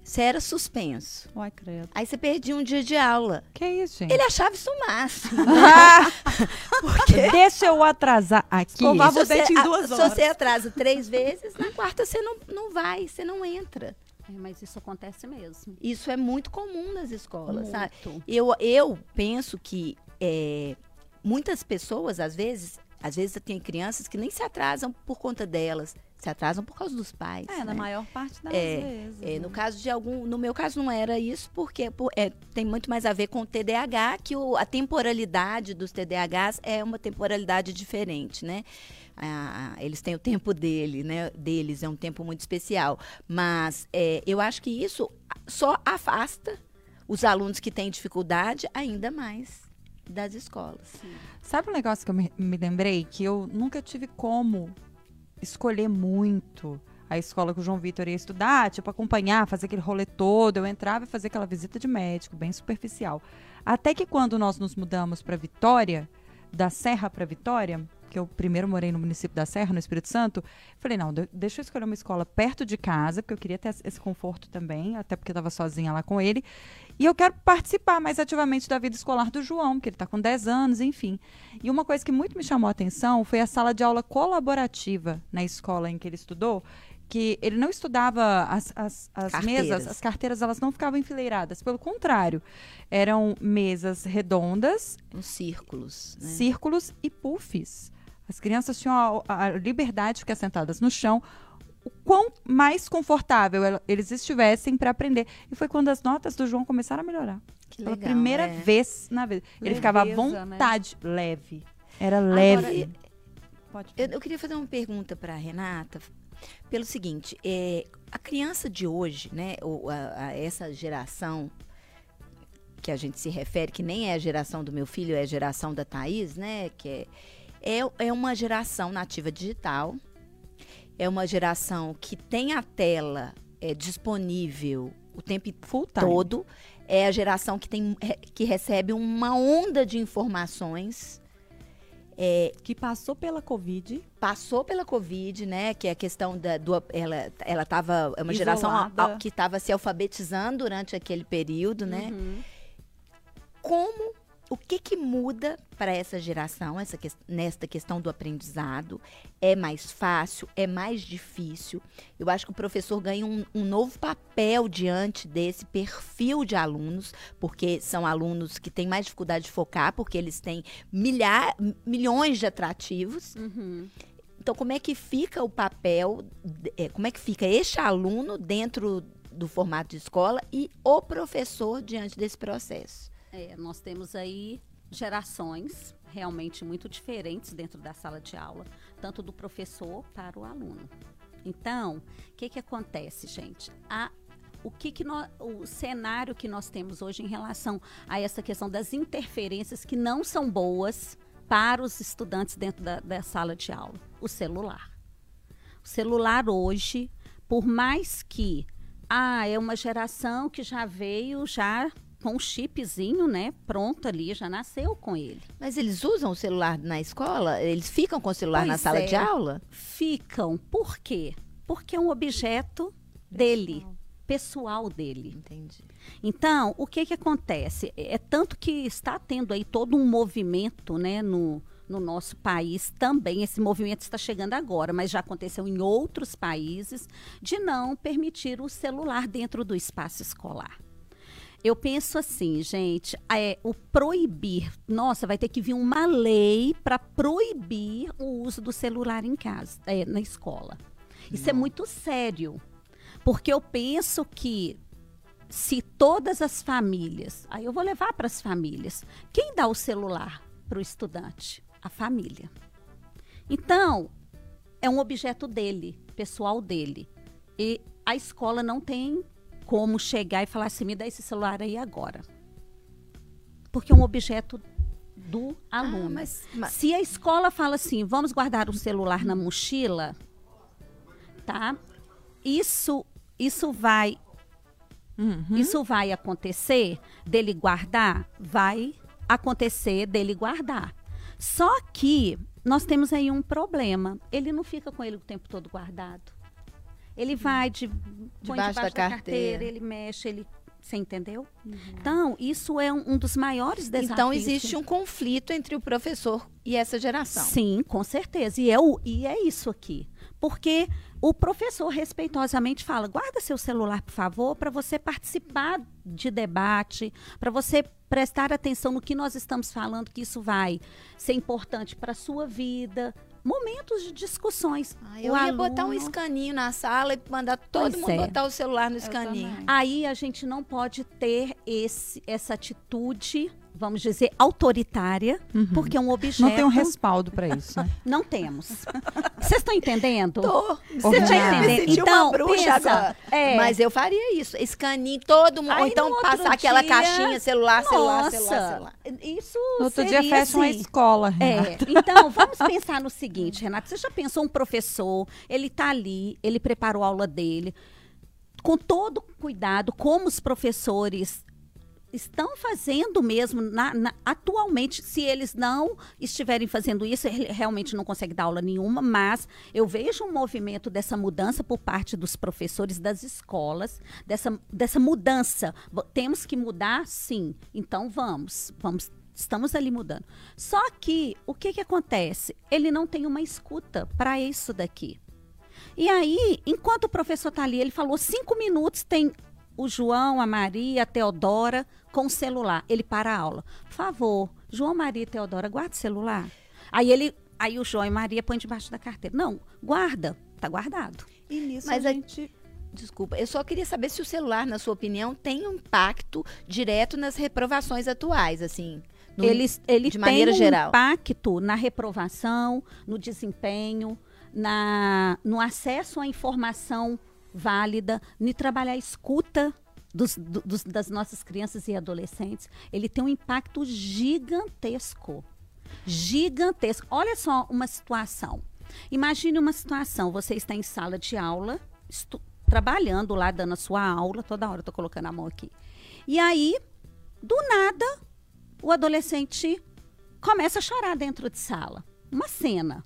você era suspenso. Ai, credo. Aí você perdia um dia de aula. Que isso, gente? Ele achava isso o máximo. (laughs) Porque deixa eu atrasar aqui. Escovava o se dente você, em duas se horas. você atrasa três vezes, na quarta você não, não vai, você não entra. É, mas isso acontece mesmo. Isso é muito comum nas escolas, sabe? Muito. Eu, eu penso que é, muitas pessoas, às vezes, às vezes tem crianças que nem se atrasam por conta delas, se atrasam por causa dos pais. É, na né? maior parte das É, vezes. É, no né? caso de algum, no meu caso não era isso, porque por- é, tem muito mais a ver com o TDAH, que o- a temporalidade dos TDAHs é uma temporalidade diferente, né? Ah, eles têm o tempo dele, né? Deles é um tempo muito especial, mas é, eu acho que isso só afasta os alunos que têm dificuldade ainda mais das escolas. Sabe um negócio que eu me, me lembrei? Que eu nunca tive como escolher muito a escola que o João Vitor ia estudar, tipo, acompanhar, fazer aquele rolê todo. Eu entrava e fazia aquela visita de médico, bem superficial. Até que quando nós nos mudamos para Vitória, da Serra para Vitória, que eu primeiro morei no município da Serra, no Espírito Santo, falei, não, de- deixa eu escolher uma escola perto de casa, porque eu queria ter esse conforto também, até porque eu estava sozinha lá com ele. E eu quero participar mais ativamente da vida escolar do João, que ele está com 10 anos, enfim. E uma coisa que muito me chamou a atenção foi a sala de aula colaborativa na escola em que ele estudou, que ele não estudava as, as, as Carteiras. mesas, as carteiras, elas não ficavam enfileiradas. Pelo contrário, eram mesas redondas, Nos círculos, né? círculos e puffs. As crianças tinham a, a liberdade de ficar sentadas no chão, o quão mais confortável el- eles estivessem para aprender. E foi quando as notas do João começaram a melhorar. Que Pela legal, primeira é. vez na vida. Ele ficava à Leveza, né? vontade, leve. Era leve. Pode Eu, eu queria fazer uma pergunta para a Renata, pelo seguinte, é, a criança de hoje, né, ou a- a essa geração que a gente se refere, que nem é a geração do meu filho, é a geração da Thaís, né, que é, é, é uma geração nativa digital, é uma geração que tem a tela é, disponível o tempo Full time. todo, é a geração que, tem, é, que recebe uma onda de informações, Que passou pela Covid. passou pela Covid, né? Que é a questão da, do. Ela, ela tava. É uma geração Isolada. a- a- que estava se alfabetizando durante aquele período, né? Uhum. Como. O que, que muda para essa geração, essa, ques- nesta questão do aprendizado? É mais fácil? É mais difícil? Eu acho que o professor ganha um, um novo papel diante desse perfil de alunos, porque são alunos que têm mais dificuldade de focar, porque eles têm milhar, milhões de atrativos. Uhum. Então, como é que fica o papel, é, como é que fica este aluno dentro do formato de escola e o professor diante desse processo? É, nós temos aí gerações realmente muito diferentes dentro da sala de aula, tanto do professor para o aluno. Então, o que, que acontece, gente? A, o que, que o cenário que nós temos hoje em relação a essa questão das interferências que não são boas para os estudantes dentro da, da sala de aula? O celular. O celular hoje, por mais que ah, é uma geração que já veio já com um chipzinho, né? Pronto ali, já nasceu com ele. Mas eles usam o celular na escola? Eles ficam com o celular pois na sala é, de aula? Ficam. Por quê? Porque é um objeto dele, pessoal dele. Entendi. Então, o que que acontece? É tanto que está tendo aí todo um movimento, né, no, no nosso país também. Esse movimento está chegando agora, mas já aconteceu em outros países de não permitir o celular dentro do espaço escolar. Eu penso assim, gente, é, o proibir, nossa, vai ter que vir uma lei para proibir o uso do celular em casa, é, na escola. Isso é Não. é muito sério, porque eu penso que se todas as famílias, aí eu vou levar para as famílias, quem dá o celular para o estudante? A família. Então, é um objeto dele, pessoal dele. E a escola não tem como chegar e falar assim, me dá esse celular aí agora. Porque é um objeto do ah, aluno. Ah, mas, mas... Se a escola fala assim, vamos guardar o celular na mochila, tá? Isso, isso vai, uhum. isso vai acontecer dele guardar, vai acontecer dele guardar. Só que nós temos aí um problema. Ele não fica com ele o tempo todo guardado. Ele vai de, debaixo, debaixo da, da carteira. carteira, ele mexe, ele você entendeu? Uhum. Então, isso é um, um, dos maiores desafios. Então, existe um conflito entre o professor e essa geração. Sim, com certeza. E é, o, e é isso aqui. Porque o professor respeitosamente fala: guarda seu celular, por favor, para você participar de debate, para você prestar atenção no que nós estamos falando, que isso vai ser importante para a sua vida, momentos de discussões. Ah, eu o ia aluno... botar um escaninho na sala e mandar todo pois mundo é. botar o celular no escaninho. Aí a gente não pode ter esse, essa atitude vamos dizer, autoritária, uhum. porque é um objeto. Não tem um respaldo para isso. Né? (laughs) Não temos. Vocês estão entendendo? Tô. Você está entendendo? Então, uma bruxa pensa. É. Mas eu faria isso. Escaninho, todo mundo. Aí, ou então passar dia, aquela caixinha, celular, celular, celular, celular. Isso no outro dia fecha assim. uma escola. Renata. É. Então, (laughs) vamos pensar no seguinte, Renata. Você já pensou um professor, ele está ali, ele preparou a aula dele com todo cuidado, como os professores estão fazendo mesmo na, na, atualmente. Se eles não estiverem fazendo isso, realmente não consegue dar aula nenhuma, mas eu vejo um movimento dessa mudança por parte dos professores das escolas, dessa, dessa mudança. Temos que mudar, sim. Então vamos, vamos estamos ali mudando. Só que o que, que acontece? Ele não tem uma escuta para isso daqui. E aí, enquanto o professor está ali, ele falou cinco minutos, tem o João, a Maria, a Teodora com o celular. Ele para a aula. Por favor, João, Maria e Teodora, guarda o celular. Aí ele, aí o João e Maria põem debaixo da carteira. Não, guarda, tá guardado. E nisso Mas a gente Desculpa, eu só queria saber se o celular, na sua opinião, tem um impacto direto nas reprovações atuais, assim. No, ele ele de maneira tem um geral. impacto na reprovação, no desempenho, na, no acesso à informação válida, de trabalhar a escuta dos, dos, das nossas crianças e adolescentes, ele tem um impacto gigantesco. Gigantesco. Olha só uma situação. Imagine uma situação, você está em sala de aula, trabalhando lá, dando a sua aula, toda hora eu estou colocando a mão aqui. E aí, do nada, o adolescente começa a chorar dentro de sala. Uma cena.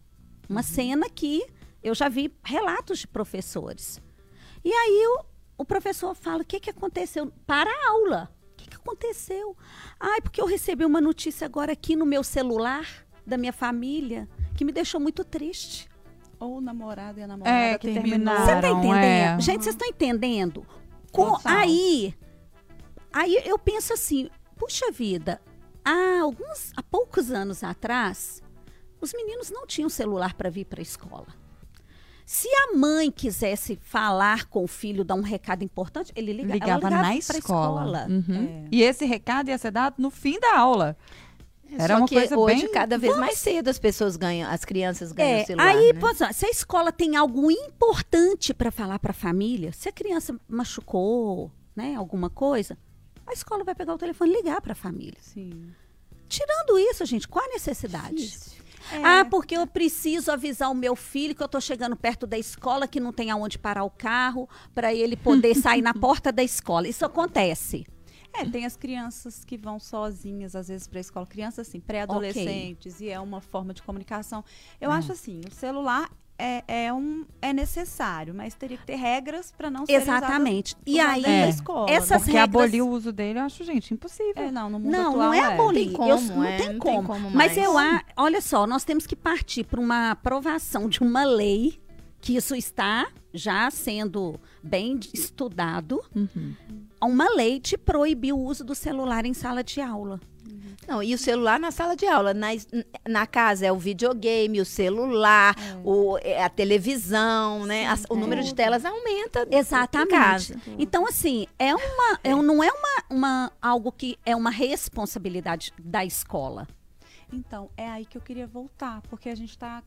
Uma uhum. cena que eu já vi relatos de professores. E aí o, o professor fala: o que, que aconteceu? Para a aula. O que, que aconteceu? Ai, porque eu recebi uma notícia agora aqui no meu celular da minha família que me deixou muito triste. Ou o namorado e a namorada é, que terminaram. Você tá entendendo? É. Gente, vocês estão entendendo? Com, aí, aí eu penso assim, puxa vida, há alguns, há poucos anos atrás, os meninos não tinham celular para vir para a escola. Se a mãe quisesse falar com o filho, dar um recado importante, ele liga, ligava, ligava na pra escola. escola. Uhum. É. E esse recado ia ser dado no fim da aula. Era Só uma que coisa hoje, bem- cada vez mais cedo, as pessoas ganham, as crianças ganham É, o celular. aí, né? pô, se a escola tem algo importante para falar para a família, se a criança machucou, né, alguma coisa, a escola vai pegar o telefone e ligar para a família. Sim. Tirando isso, gente, qual a necessidade? Difícil. É. Ah, porque eu preciso avisar o meu filho que eu tô chegando perto da escola, que não tem aonde parar o carro, para ele poder (laughs) sair na porta da escola. Isso acontece. É, tem as crianças que vão sozinhas, às vezes, para a escola. Crianças, assim, pré-adolescentes, e é uma forma de comunicação. Eu acho assim, o celular é, é, um, é necessário, mas teria que ter regras para não ser Exatamente. E aí, É. escola. essas Porque regras- abolir o uso dele, eu acho, gente, impossível. É, não, no mundo Não, atual não é abolir. Tem como, Eu- não é, tem não tem como. como Mas eu a, olha só, nós temos que partir para uma aprovação de uma lei que isso está já sendo bem estudado, Uhum. uma lei de proibir o uso do celular em sala de aula. Não, e o celular na sala de aula. Na, na casa é o videogame, o celular, o, é a televisão, né? As- o número de telas aumenta. Exatamente. casa. Então, assim, é uma, é um- não é uma, uma algo que é uma responsabilidade da escola. Então, é aí que eu queria voltar, porque a gente está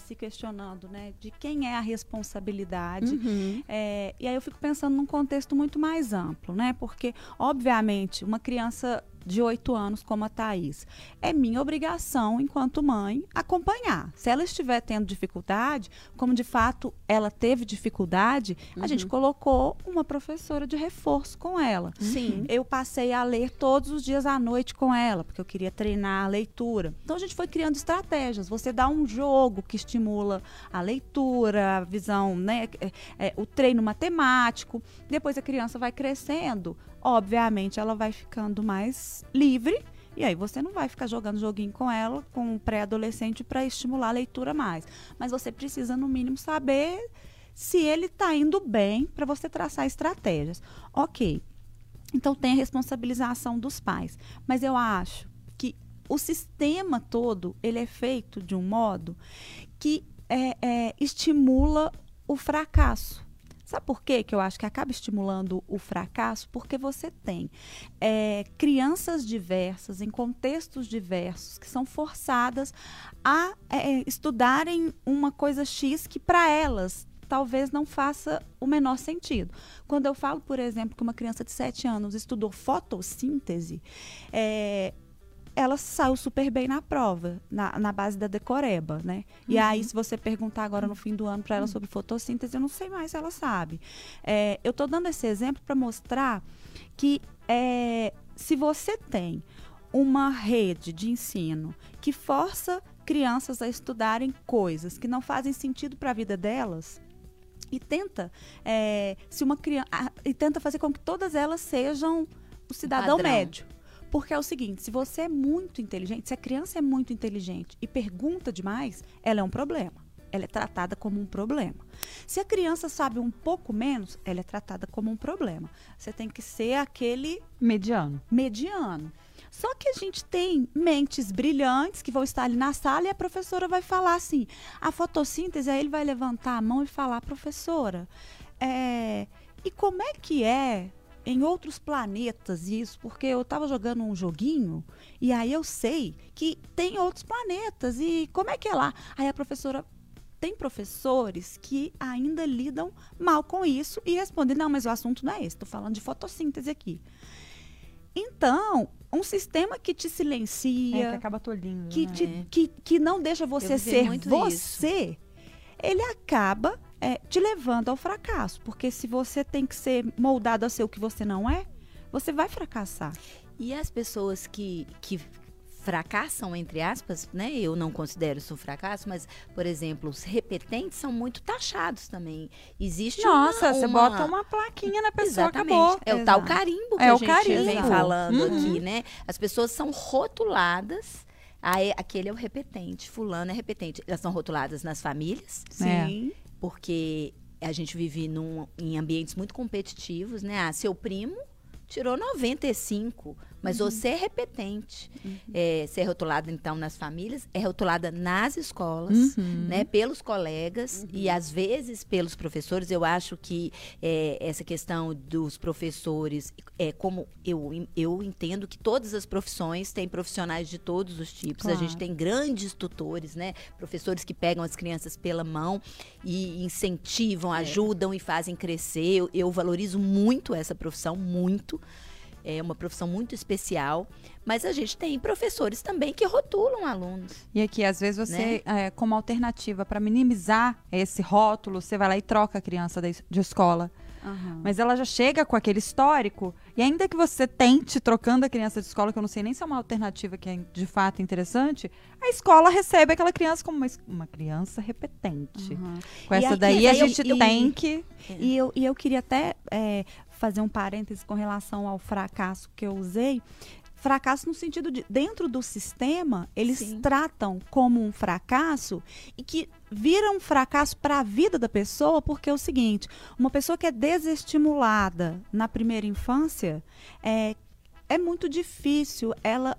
se questionando, né, de quem é a responsabilidade. Uhum. É, e aí eu fico pensando num contexto muito mais amplo, né? Porque, obviamente, uma criança de 8 anos como a Thaís, é minha obrigação, enquanto mãe, acompanhar. Se ela estiver tendo dificuldade, como de fato ela teve dificuldade, a gente colocou uma professora de reforço com ela. Sim. Eu passei a ler todos os dias à noite com ela, porque eu queria treinar a leitura. Então a gente foi criando estratégias. Você dá um jogo que estimula a leitura, a visão, né, é, é, o treino matemático. Depois a criança vai crescendo, obviamente ela vai ficando mais livre. E aí você não vai ficar jogando joguinho com ela, com um pré-adolescente, para estimular a leitura mais. Mas você precisa, no mínimo, saber se ele está indo bem para você traçar estratégias. Ok. Então tem a responsabilização dos pais. Mas eu acho o sistema todo ele é feito de um modo que é, é, estimula o fracasso. Sabe por quê que eu acho que acaba estimulando o fracasso? Porque você tem é, crianças diversas, em contextos diversos, que são forçadas a é, estudarem uma coisa X que para elas talvez não faça o menor sentido. Quando eu falo, por exemplo, que uma criança de 7 anos estudou fotossíntese, é, ela saiu super bem na prova, na, na base da decoreba, né? E aí, se você perguntar agora no fim do ano para ela sobre fotossíntese, eu não sei mais se ela sabe. É, eu estou dando esse exemplo para mostrar que é, se você tem uma rede de ensino que força crianças a estudarem coisas que não fazem sentido para a vida delas, e tenta é, se uma criança e tenta fazer com que todas elas sejam o cidadão Padrão. médio. Porque é o seguinte, se você é muito inteligente, se a criança é muito inteligente e pergunta demais, ela é um problema. Ela é tratada como um problema. Se a criança sabe um pouco menos, ela é tratada como um problema. Você tem que ser aquele Mediano. mediano. Só que a gente tem mentes brilhantes que vão estar ali na sala e a professora vai falar assim: a fotossíntese, aí ele vai levantar a mão e falar, professora, é, e como é que é em outros planetas isso? Porque eu estava jogando um joguinho e aí eu sei que tem outros planetas e como é que é lá? Aí a professora tem professores que ainda lidam mal com isso e respondem: não, mas o assunto não é esse, estou falando de fotossíntese aqui. Então, um sistema que te É, que silencia, acaba tolhindo. que, né? te- que, que não deixa você ser você, ele acaba é, te levando ao fracasso. Porque se você tem que ser moldado a ser o que você não é, você vai fracassar. E as pessoas que, que fracassam, entre aspas, né? Eu não considero isso um fracasso, mas, por exemplo, os repetentes são muito taxados também. Existe Nossa, uma, você uma- bota uma plaquinha na pessoa, Exatamente. acabou. É o tal carimbo que É a o gente carimbo. vem falando Uhum. aqui, né? As pessoas são rotuladas. Aí, aquele é o repetente, fulano é repetente. Elas são rotuladas nas famílias, É. Porque a gente vive num, em ambientes muito competitivos, né? Ah, seu primo tirou 95. Mas uhum. você é repetente. Uhum. É, ser rotulada, então, nas famílias, é rotulada nas escolas, uhum. né, pelos colegas e, uhum. às vezes, pelos professores. Eu acho que é, essa questão dos professores, é como eu, eu entendo que todas as profissões têm profissionais de todos os tipos. Claro. A gente tem grandes tutores, né? Professores que pegam as crianças pela mão e incentivam, é. ajudam e fazem crescer. Eu, eu valorizo muito essa profissão, muito é uma profissão muito especial, mas a gente tem professores também que rotulam alunos. E aqui, às vezes, você, né? é, como alternativa para minimizar esse rótulo, você vai lá e troca a criança de, de escola. Uhum. Mas ela já chega com aquele histórico, e ainda que você tente trocando a criança de escola, que eu não sei nem se é uma alternativa que é de fato interessante, a escola recebe aquela criança como uma, uma criança repetente. Uhum. Com essa aqui, daí a gente eu, tem que. E eu, e eu queria até é, fazer um parêntese com relação ao fracasso que eu usei. Fracasso no sentido de, dentro do sistema, eles Sim. tratam como um fracasso e que vira um fracasso para a vida da pessoa, porque é o seguinte: uma pessoa que é desestimulada na primeira infância, é, é muito difícil ela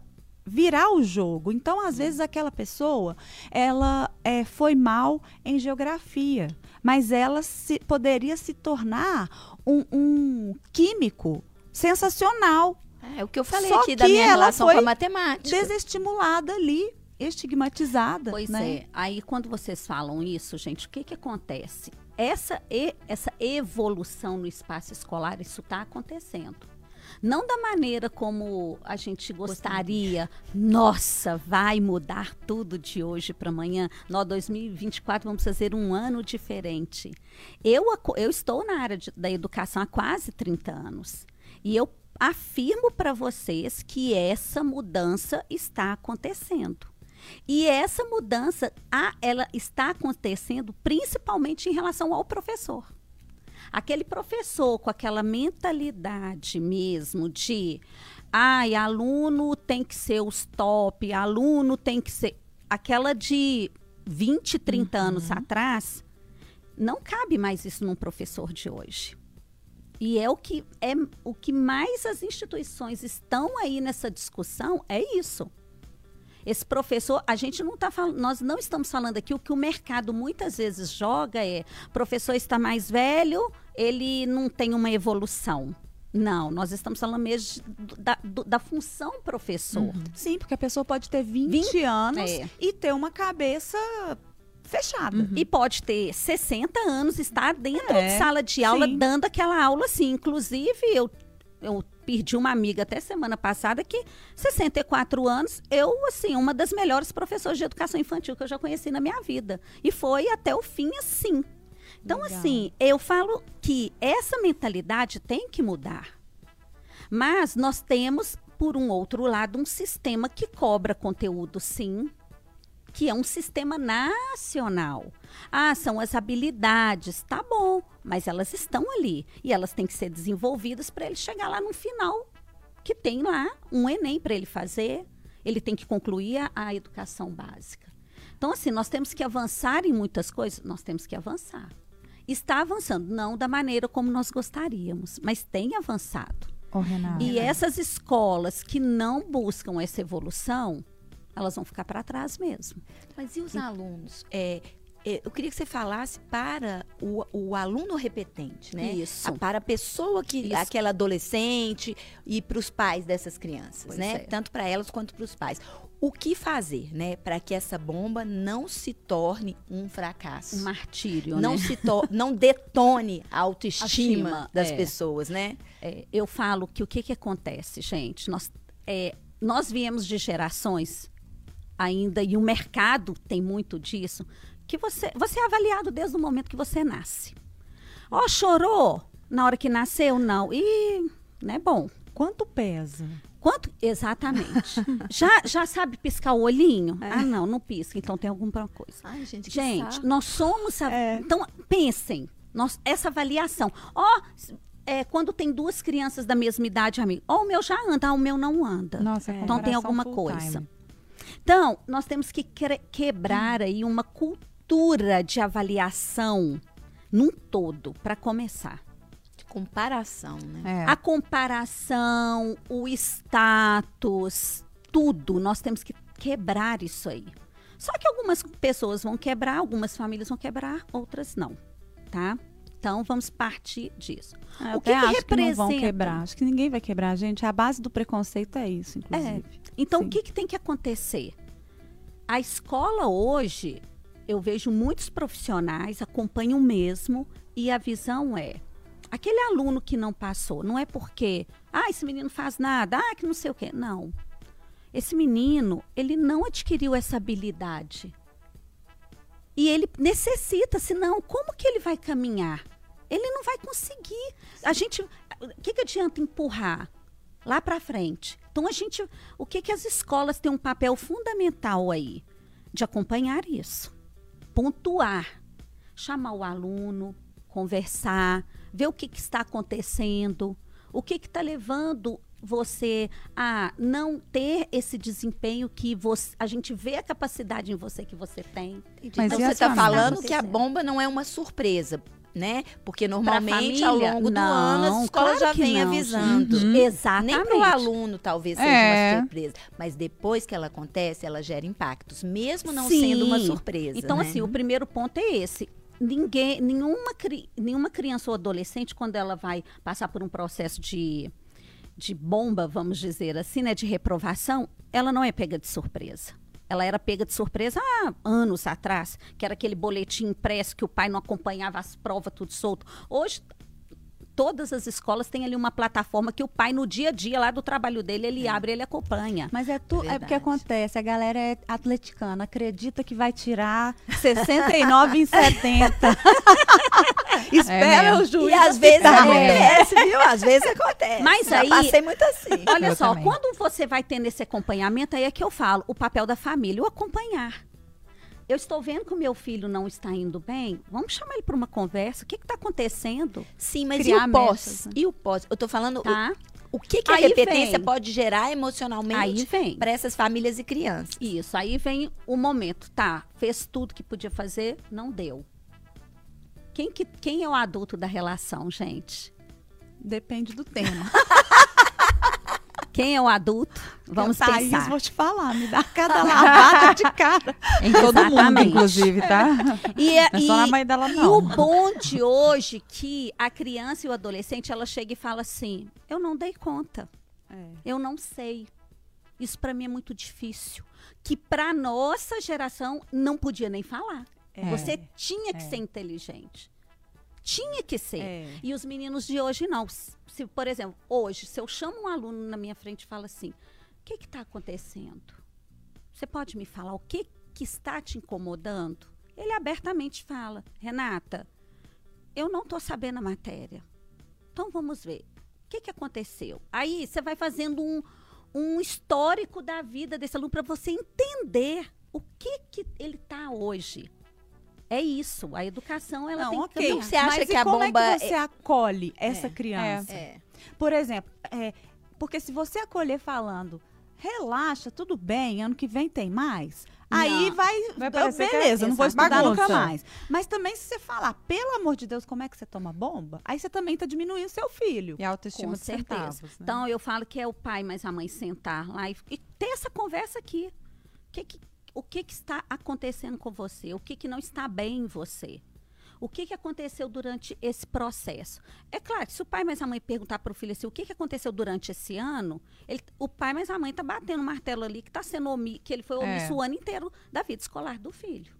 virar o jogo. Então, às vezes, aquela pessoa ela é, foi mal em geografia, mas ela se, poderia se tornar um, um químico sensacional. É o que eu falei Só aqui da minha relação com a matemática. Desestimulada ali, estigmatizada. Pois né? é. Aí quando vocês falam isso, gente, o que que acontece? Essa, e, essa evolução no espaço escolar, isso está acontecendo. Não da maneira como a gente gostaria. Nossa, vai mudar tudo de hoje para amanhã. Nós, 2024, vamos fazer um ano diferente. Eu, eu estou na área de, da educação há quase 30 anos. E eu afirmo para vocês que essa mudança está acontecendo. E essa mudança, a, ela está acontecendo principalmente em relação ao professor. Aquele professor com aquela mentalidade mesmo de ai, aluno tem que ser os top, aluno tem que ser aquela de 20, 30 uhum. anos atrás, não cabe mais isso num professor de hoje. E é o que é o que mais as instituições estão aí nessa discussão é isso. Esse professor, a gente não está falando, nós não estamos falando aqui o que o mercado muitas vezes joga é, professor está mais velho, ele não tem uma evolução. Não, nós estamos falando mesmo da, da função professor. Uhum. Sim, porque a pessoa pode ter 20, 20 anos é. e ter uma cabeça fechada. Uhum. E pode ter 60 anos, estar dentro é, de sala de aula, sim. dando aquela aula assim. Inclusive, eu, eu perdi uma amiga até semana passada que 64 anos, eu assim, uma das melhores professoras de educação infantil que eu já conheci na minha vida. E foi até o fim assim. Então Legal. assim, eu falo que essa mentalidade tem que mudar. Mas nós temos por um outro lado um sistema que cobra conteúdo sim, que é um sistema nacional. Ah, são as habilidades, tá bom, mas elas estão ali e elas têm que ser desenvolvidas para ele chegar lá no final, que tem lá um Enem para ele fazer, ele tem que concluir a, a educação básica. Então, assim, nós temos que avançar em muitas coisas, nós temos que avançar. Está avançando, não da maneira como nós gostaríamos, mas tem avançado. Oh, e essas escolas que não buscam essa evolução, elas vão ficar para trás mesmo. Mas e os e... alunos? É, é, eu queria que você falasse para o, o aluno repetente, né? Isso. Para a pessoa que, Isso. aquela adolescente e para os pais dessas crianças, pois né? É. Tanto para elas quanto para os pais. O que fazer, né, para que essa bomba não se torne um fracasso, um martírio, não né? se não detone a autoestima das é. pessoas, né? É, eu falo que o que que acontece, gente? Nós é, nós viemos de gerações ainda, e o mercado tem muito disso, que você, você é avaliado desde o momento que você nasce. Ó, oh, chorou na hora que nasceu? Não. E, né, bom. Quanto pesa? Quanto? Exatamente. (laughs) já, já sabe piscar o olhinho? É. Ah, não, não pisca, então tem alguma coisa. Ai, gente, gente nós somos. A... É. Então, pensem, nós, essa avaliação. Ó, oh, é, quando tem duas crianças da mesma idade, amigo, ó, oh, o meu já anda, ah, o meu não anda. Nossa, então tem alguma coisa. Time. Então, nós temos que quebrar aí uma cultura de avaliação num todo, para começar. comparação, né? É. A comparação, o status, tudo. Nós temos que quebrar isso aí. Só que algumas pessoas vão quebrar, algumas famílias vão quebrar, outras não, tá? Então vamos partir disso. Ah, o que, que acho representa? Que não vão quebrar. Acho que ninguém vai quebrar, gente. A base do preconceito é isso, inclusive. É. Então Sim. o que, que tem que acontecer? A escola hoje, eu vejo muitos profissionais acompanham mesmo e a visão é aquele aluno que não passou, não é porque, ah, esse menino faz nada, ah, que não sei o quê. Não. Esse menino, ele não adquiriu essa habilidade. E ele necessita, senão, como que ele vai caminhar? Ele não vai conseguir. A gente, o que, que adianta empurrar lá para frente? Então a gente, o que que as escolas têm um papel fundamental aí? De acompanhar isso, pontuar, chamar o aluno, conversar, ver o que, que está acontecendo, o que está levando você a não ter esse desempenho que você, a gente vê a capacidade em você que você tem. Mas então, você está falando que a bomba não é uma surpresa, né? Porque normalmente ao longo não, do ano as escolas claro já vêm avisando. Uhum. Exatamente. Nem para o aluno talvez seja é. uma surpresa, mas depois que ela acontece, ela gera impactos, mesmo não Sim. sendo uma surpresa. Então né? assim, o primeiro ponto é esse ninguém, nenhuma, nenhuma criança ou adolescente, quando ela vai passar por um processo de de bomba, vamos dizer assim, né, de reprovação, ela não é pega de surpresa. Ela era pega de surpresa há anos atrás, que era aquele boletim impresso que o pai não acompanhava as provas, tudo solto. Hoje todas as escolas têm ali uma plataforma que o pai, no dia a dia lá do trabalho dele, ele é. abre, ele acompanha. Mas é, tu, é, é porque acontece, a galera é atleticana, acredita que vai tirar 69 em 70. (laughs) Espera é o juiz. E às vezes acontece, viu? Às vezes acontece. Mas Já aí. passei muito assim. Olha eu só, também. quando você vai tendo esse acompanhamento, aí é que eu falo, o papel da família, o acompanhar eu estou vendo que o meu filho não está indo bem, vamos chamar ele para uma conversa. O que está acontecendo? Sim, mas Criar e o pós? Metas, né? E o pós? Eu estou falando tá. o, o que, que a repetência vem. pode gerar emocionalmente para essas famílias e crianças. Isso, aí vem o momento. Tá, fez tudo que podia fazer, não deu. Quem, que, quem é o adulto da relação, gente? Depende do tema. (laughs) Quem é o adulto? Vamos eu, Thaís, pensar. vou te falar, me dá cada (laughs) lavada de cara. Em todo mundo, inclusive, tá? E, não é só na mãe dela, não. E o bom de hoje que a criança e o adolescente, ela chega e fala assim, eu não dei conta. É. Eu não sei. Isso para mim é muito difícil. Que para nossa geração não podia nem falar. É. Você tinha que é. ser inteligente. Tinha que ser. É. E os meninos de hoje não. Se, por exemplo, hoje, se eu chamo um aluno na minha frente e falo assim: o que está acontecendo? Você pode me falar o que, que está te incomodando? Ele abertamente fala: Renata, eu não estou sabendo a matéria. Então vamos ver. O que, que aconteceu? Aí você vai fazendo um, um histórico da vida desse aluno para você entender o que, que ele está hoje. É isso. A educação ela não, tem okay. que. Então, você acha Mas que a como bomba é que você é... acolhe essa é, criança? É. Por exemplo, é, porque se você acolher falando, relaxa, tudo bem, ano que vem tem mais. Não. Aí vai, vai beleza, não vou estudar bagunça. nunca mais. Mas também se você falar, pelo amor de Deus, como é que você toma bomba? Aí você também está diminuindo seu filho. E a autoestima Com de certeza. Centavos, né? Então eu falo que é o pai mais a mãe sentar lá e, e ter essa conversa aqui. O que, que o que, que está acontecendo com você, o que, que não está bem em você. O que, que aconteceu durante esse processo? É claro que se o pai mais a mãe perguntar para o filho assim, o que, que aconteceu durante esse ano, ele, o pai mais a mãe está batendo o martelo ali que está sendo omi, que ele foi omisso é. o ano inteiro da vida escolar do filho.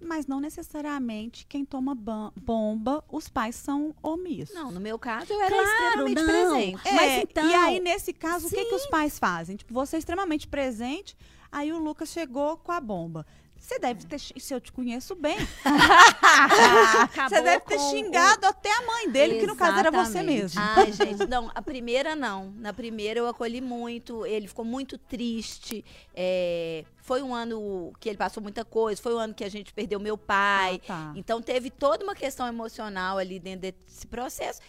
Mas não necessariamente quem toma bomba, os pais são omissos. Não, no meu caso eu era claro, extremamente não. presente. É, Mas então, e aí, nesse caso, sim. o que, que os pais fazem? Tipo, você é extremamente presente, Aí o Lucas chegou com a bomba. Você deve ter, se eu te conheço bem, (laughs) você deve ter xingado o... até a mãe dele, Exatamente. que no caso era você mesmo. Ai, gente, (laughs) não, a primeira não. Na primeira eu acolhi muito, ele ficou muito triste. É, foi um ano que ele passou muita coisa, foi um ano que a gente perdeu meu pai. Ah, tá. Então teve toda uma questão emocional ali dentro desse processo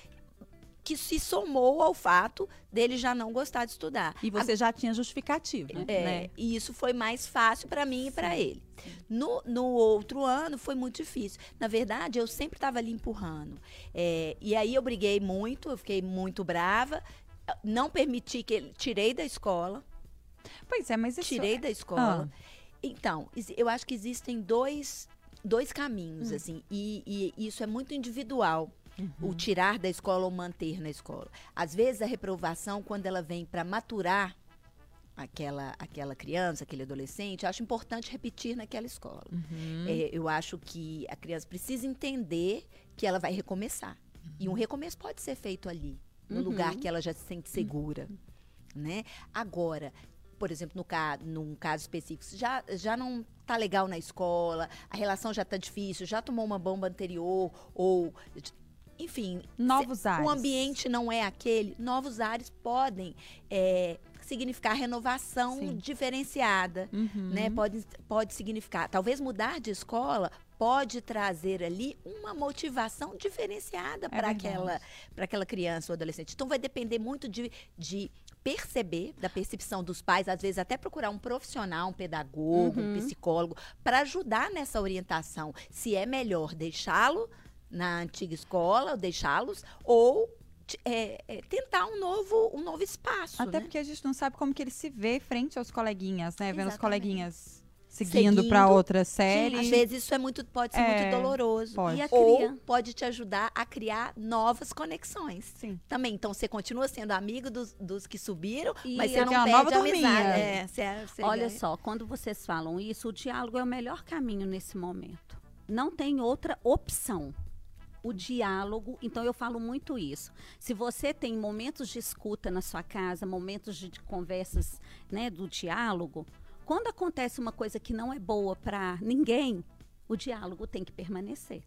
que se somou ao fato dele já não gostar de estudar. E você a, já tinha justificativa, é, né? E isso foi mais fácil para mim e para ele. No, no outro ano foi muito difícil. Na verdade, eu sempre estava ali empurrando. É, e aí eu briguei muito, eu fiquei muito brava. Não permiti que ele. Tirei da escola. Pois é, mas isso... Tirei da escola. Ah. Então, eu acho que existem dois, dois caminhos, hum. assim, e, e isso é muito individual. Uhum. O tirar da escola ou manter na escola. Às vezes a reprovação, quando ela vem para maturar aquela, aquela criança, aquele adolescente, eu acho importante repetir naquela escola. Uhum. É, eu acho que a criança precisa entender que ela vai recomeçar. Uhum. E um recomeço pode ser feito ali, no uhum. lugar que ela já se sente segura. Né? Agora, por exemplo, no caso, num caso específico, já, já não tá legal na escola, a relação já tá difícil, já tomou uma bomba anterior, ou enfim, novos ares. O ambiente não é aquele, novos ares podem é, significar renovação Sim. diferenciada, uhum. né? Pode, pode significar, talvez mudar de escola pode trazer ali uma motivação diferenciada é para aquela, aquela criança ou adolescente. Então vai depender muito de, de perceber, da percepção dos pais, às vezes até procurar um profissional, um pedagogo, uhum. um psicólogo, para ajudar nessa orientação. Se é melhor deixá-lo na antiga escola, deixá-los, ou é, é, tentar um novo, um novo espaço. Até né? porque a gente não sabe como que ele se vê frente aos coleguinhas, né? Exatamente. Vendo os coleguinhas seguindo, para outra série. Às vezes isso é muito, pode ser é, muito doloroso. Pode. Ou pode te ajudar a criar novas conexões. Sim. Também. Então você continua sendo amigo dos, dos que subiram, e mas você não perde nova a amizade. É, você, você Olha ganha. só, quando vocês falam isso, o diálogo é o melhor caminho nesse momento. Não tem outra opção o diálogo. Então eu falo muito isso. Se você tem momentos de escuta na sua casa, momentos de, de conversas, né, do diálogo, quando acontece uma coisa que não é boa para ninguém, o diálogo tem que permanecer.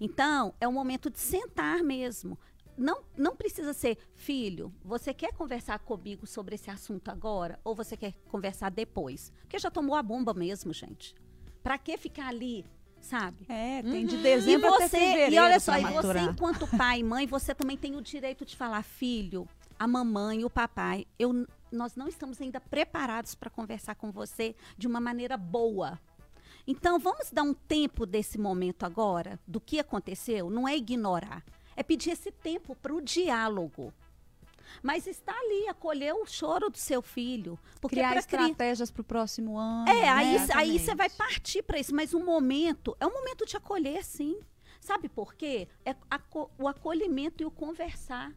Então, é o momento de sentar mesmo. Não, não precisa ser, filho, você quer conversar comigo sobre esse assunto agora? Ou você quer conversar depois? Porque já tomou a bomba mesmo, gente. Para que ficar ali sabe? É, tem de uhum. dezembro e você, E olha só, e você enquanto pai e mãe, você também tem o direito de falar, filho, a mamãe, o papai, eu nós não estamos ainda preparados para conversar com você de uma maneira boa. Então, vamos dar um tempo desse momento agora, do que aconteceu, não é ignorar, é pedir esse tempo para o diálogo. Mas está ali, acolher o choro do seu filho. Porque Criar estratégias para o próximo ano. É, aí, né? aí você vai partir para isso. Mas o momento, é um momento de acolher, sim. Sabe por quê? É o acolhimento e o conversar.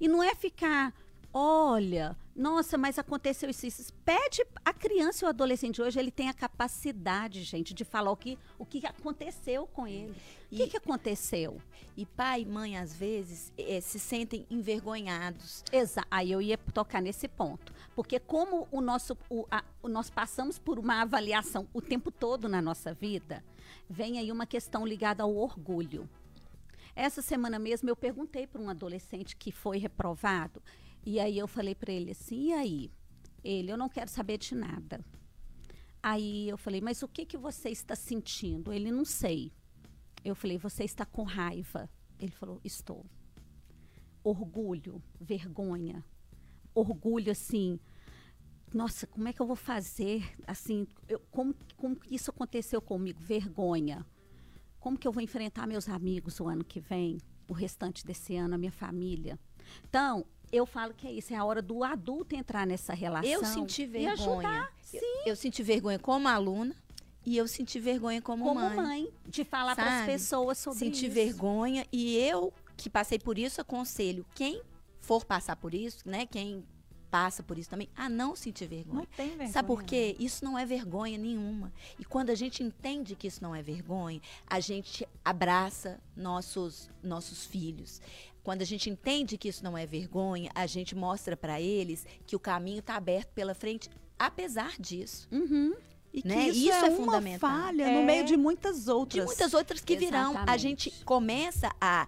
E não é ficar olha, nossa, mas aconteceu isso, isso. Pede a criança e o adolescente hoje, ele tem a capacidade, gente, de falar o que, o que aconteceu com ele. O que, que aconteceu? E pai e mãe, às vezes, é, se sentem envergonhados. Exato. Aí eu ia tocar nesse ponto. Porque como o nosso, o, a, o, nós passamos por uma avaliação o tempo todo na nossa vida, vem aí uma questão ligada ao orgulho. Essa semana mesmo eu perguntei para um adolescente que foi reprovado e aí eu falei para ele assim, e aí? Ele, eu não quero saber de nada. Aí eu falei, mas o que que você está sentindo? Ele, não sei. Eu falei, você está com raiva? Ele falou, estou. Orgulho, vergonha. Orgulho, assim, nossa, como é que eu vou fazer? Assim, eu, como, como isso aconteceu comigo? Vergonha. Como que eu vou enfrentar meus amigos o ano que vem? O restante desse ano, a minha família? Então, eu falo que é isso, é a hora do adulto entrar nessa relação. Eu senti vergonha. E ajudar, sim. Eu, eu senti vergonha como aluna e eu senti vergonha como, como mãe. Como mãe, de falar para as pessoas sobre senti isso. Senti vergonha e eu que passei por isso aconselho quem for passar por isso, né? Quem passa por isso também, a não sentir vergonha. Não tem vergonha. Sabe por quê? Isso não é vergonha nenhuma. E quando a gente entende que isso não é vergonha, a gente abraça nossos nossos filhos. Quando a gente entende que isso não é vergonha, a gente mostra para eles que o caminho está aberto pela frente, apesar disso. Uhum. E que né? isso, isso, é, é uma falha é. no meio de muitas outras. De muitas outras que Exatamente. virão. A gente começa a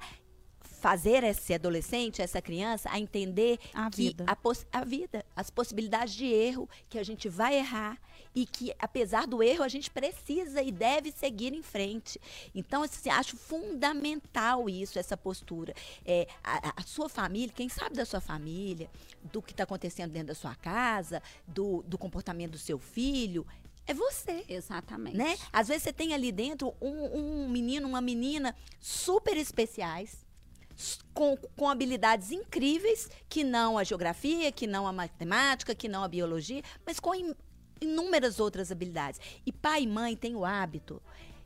fazer esse adolescente, essa criança, a entender A que vida. A, a vida, as possibilidades de erro, que a gente vai errar e que, apesar do erro, a gente precisa e deve seguir em frente. Então, assim, acho fundamental isso, essa postura. É, a, a- sua família, quem sabe da sua família, do que está acontecendo dentro da sua casa, do, do comportamento do seu filho, é você Exatamente. né? Às vezes você tem ali dentro um, um menino, uma menina super especiais, com, com habilidades incríveis, que não a geografia, que não a matemática, que não a biologia, mas com inúmeras outras habilidades. E pai e mãe têm o hábito,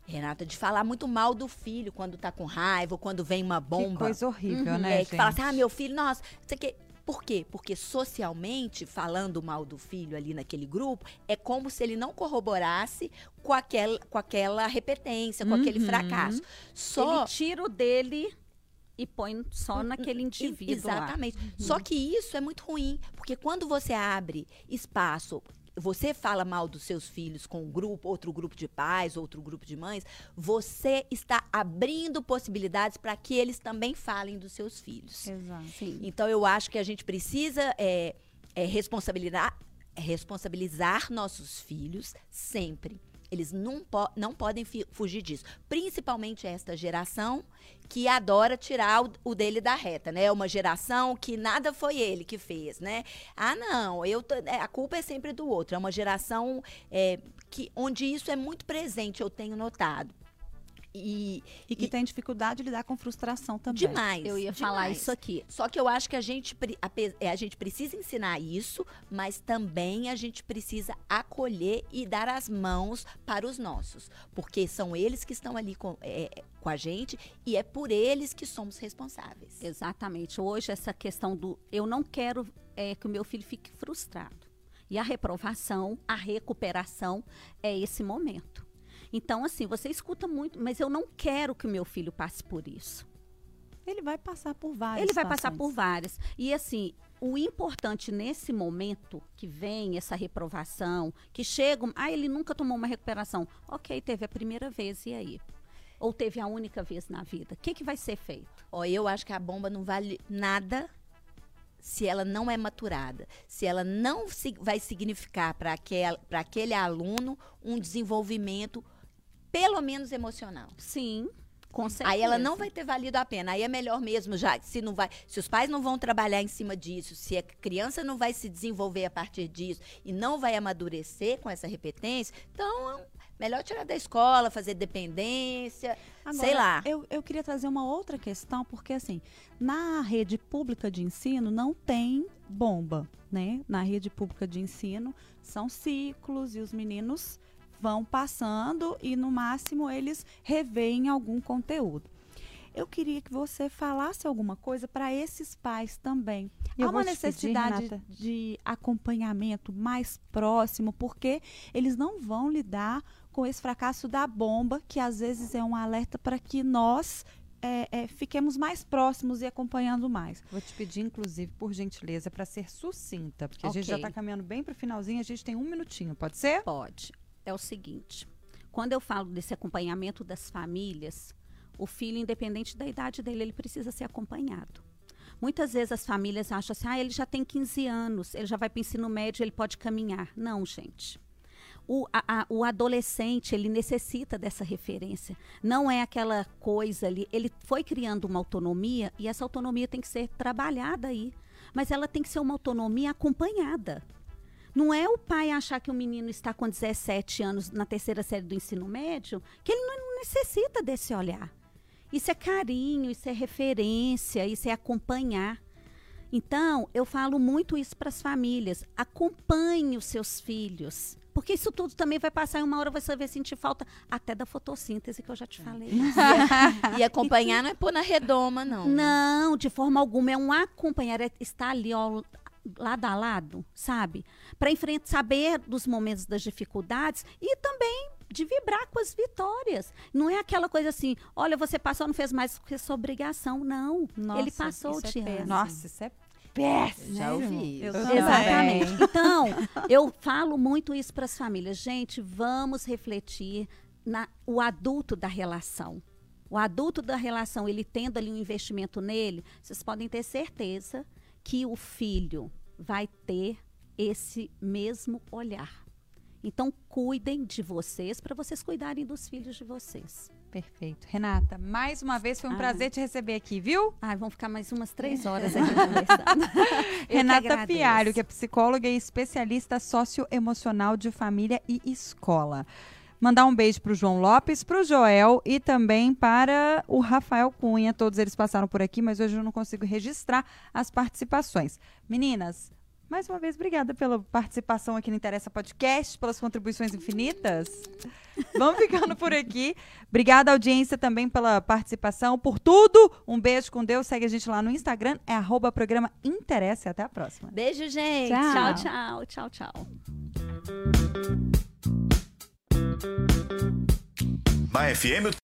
Renata, de falar muito mal do filho quando tá com raiva, ou quando vem uma Que bomba. coisa horrível, Uhum. né, É, gente? que fala assim, ah, meu filho, nossa, você que por quê? Porque socialmente, falando mal do filho ali naquele grupo, é como se ele não corroborasse com aquela, com aquela repetência, com aquele Uhum. fracasso. Só Ele tira o dele e põe só naquele indivíduo lá. Exatamente. Só que isso é muito ruim, porque quando você abre espaço, você fala mal dos seus filhos com um grupo, outro grupo de pais, outro grupo de mães, você está abrindo possibilidades para que eles também falem dos seus filhos. Exato. Sim. Então eu acho que a gente precisa é, é, responsabilizar, responsabilizar nossos filhos sempre. Eles não, po não podem fugir disso. Principalmente esta geração que adora tirar o, o dele da reta, né? Uma geração que nada foi ele que fez, né? Ah, não, eu é, a culpa é sempre do outro. É uma geração é, que, onde isso é muito presente, eu tenho notado. E, E que e- tem dificuldade de lidar com frustração também. demais. Eu ia falar demais. isso aqui. Só que eu acho que a gente, ape- é, a gente precisa ensinar isso, mas também a gente precisa acolher e dar as mãos para os nossos. Porque são eles que estão ali com, é, com a gente e é por eles que somos responsáveis. Exatamente. Hoje, essa questão do eu não quero é, que o meu filho fique frustrado. E a reprovação, a recuperação é esse momento. Então, assim, você escuta muito, mas eu não quero que o meu filho passe por isso. Ele vai passar por várias Ele vai passar situações. por várias. E assim, o importante nesse momento que vem essa reprovação, que chega, ah, ele nunca tomou uma recuperação. Ok, teve a primeira vez, e aí? Ou teve a única vez na vida. O que, que vai ser feito? Ó, eu acho que a bomba não vale nada se ela não é maturada, se ela não vai significar para aquele aluno um desenvolvimento, pelo menos emocional. Sim, com certeza. Aí ela não vai ter valido a pena. Aí é melhor mesmo já, se não vai, se os pais não vão trabalhar em cima disso, se a criança não vai se desenvolver a partir disso e não vai amadurecer com essa repetência, então melhor tirar da escola, fazer dependência, sei Agora, lá. Eu, eu queria trazer uma outra questão, porque assim, na rede pública de ensino não tem bomba, né? Na rede pública de ensino são ciclos e os meninos vão passando e no máximo eles revêem algum conteúdo. Eu queria que você falasse alguma coisa para esses pais também. Eu Há uma pedir, necessidade Renata. de acompanhamento mais próximo, porque eles não vão lidar com esse fracasso da bomba, que às vezes é um alerta para que nós é, é, fiquemos mais próximos e acompanhando mais. Vou te pedir, inclusive, por gentileza, para ser sucinta, porque a gente já está caminhando bem para o finalzinho, a gente tem um minutinho, pode ser? Pode. É o seguinte: quando eu falo desse acompanhamento das famílias, o filho, independente da idade dele, ele precisa ser acompanhado. Muitas vezes as famílias acham assim: ah, ele já tem 15 anos, ele já vai para o ensino médio, ele pode caminhar. Não, gente. O, a- a- o adolescente, ele necessita dessa referência. Não é aquela coisa ali. Ele foi criando uma autonomia e essa autonomia tem que ser trabalhada aí. Mas ela tem que ser uma autonomia acompanhada. Não é o pai achar que o menino está com 17 anos na terceira série do ensino médio, que ele não necessita desse olhar. Isso é carinho, isso é referência, isso é acompanhar. Então, eu falo muito isso para as famílias. Acompanhe os seus filhos. Porque isso tudo também vai passar e uma hora você vai sentir falta até da fotossíntese que eu já te falei. (laughs) E acompanhar não é pôr na redoma, não. né? Não, de forma alguma. É um acompanhar, é estar ali ó, lado a lado, sabe? Para enfrentar, saber dos momentos das dificuldades e também de vibrar com as vitórias. Não é aquela coisa assim, olha, você passou, não fez mais que sua obrigação. Não. Nossa, Ele passou, isso é Tiana. Nossa, isso é péssimo. Já ouvi. Eu isso. Exatamente. Então, eu falo muito isso para as famílias. Gente, vamos refletir na o adulto da relação. o adulto da relação, ele tendo ali um investimento nele, vocês podem ter certeza que o filho vai ter esse mesmo olhar. Então, cuidem de vocês para vocês cuidarem dos filhos de vocês. Perfeito. Renata, mais uma vez foi um ah. prazer te receber aqui, viu? Ah, vamos ficar mais umas três horas aqui conversando. (laughs) (laughs) Renata Fialho, que é psicóloga e especialista socioemocional de família e escola. Mandar um beijo para o João Lopes, para o Joel e também para o Rafael Cunha. Todos eles passaram por aqui, mas hoje eu não consigo registrar as participações. Meninas, mais uma vez, obrigada pela participação aqui no Interessa Podcast, pelas contribuições infinitas. Vamos ficando por aqui. Obrigada, audiência, também pela participação, por tudo. Um beijo com Deus. Segue a gente lá no Instagram, é arroba programa Interessa. Até a próxima. Beijo, gente. Tchau, tchau, tchau, tchau. Na FM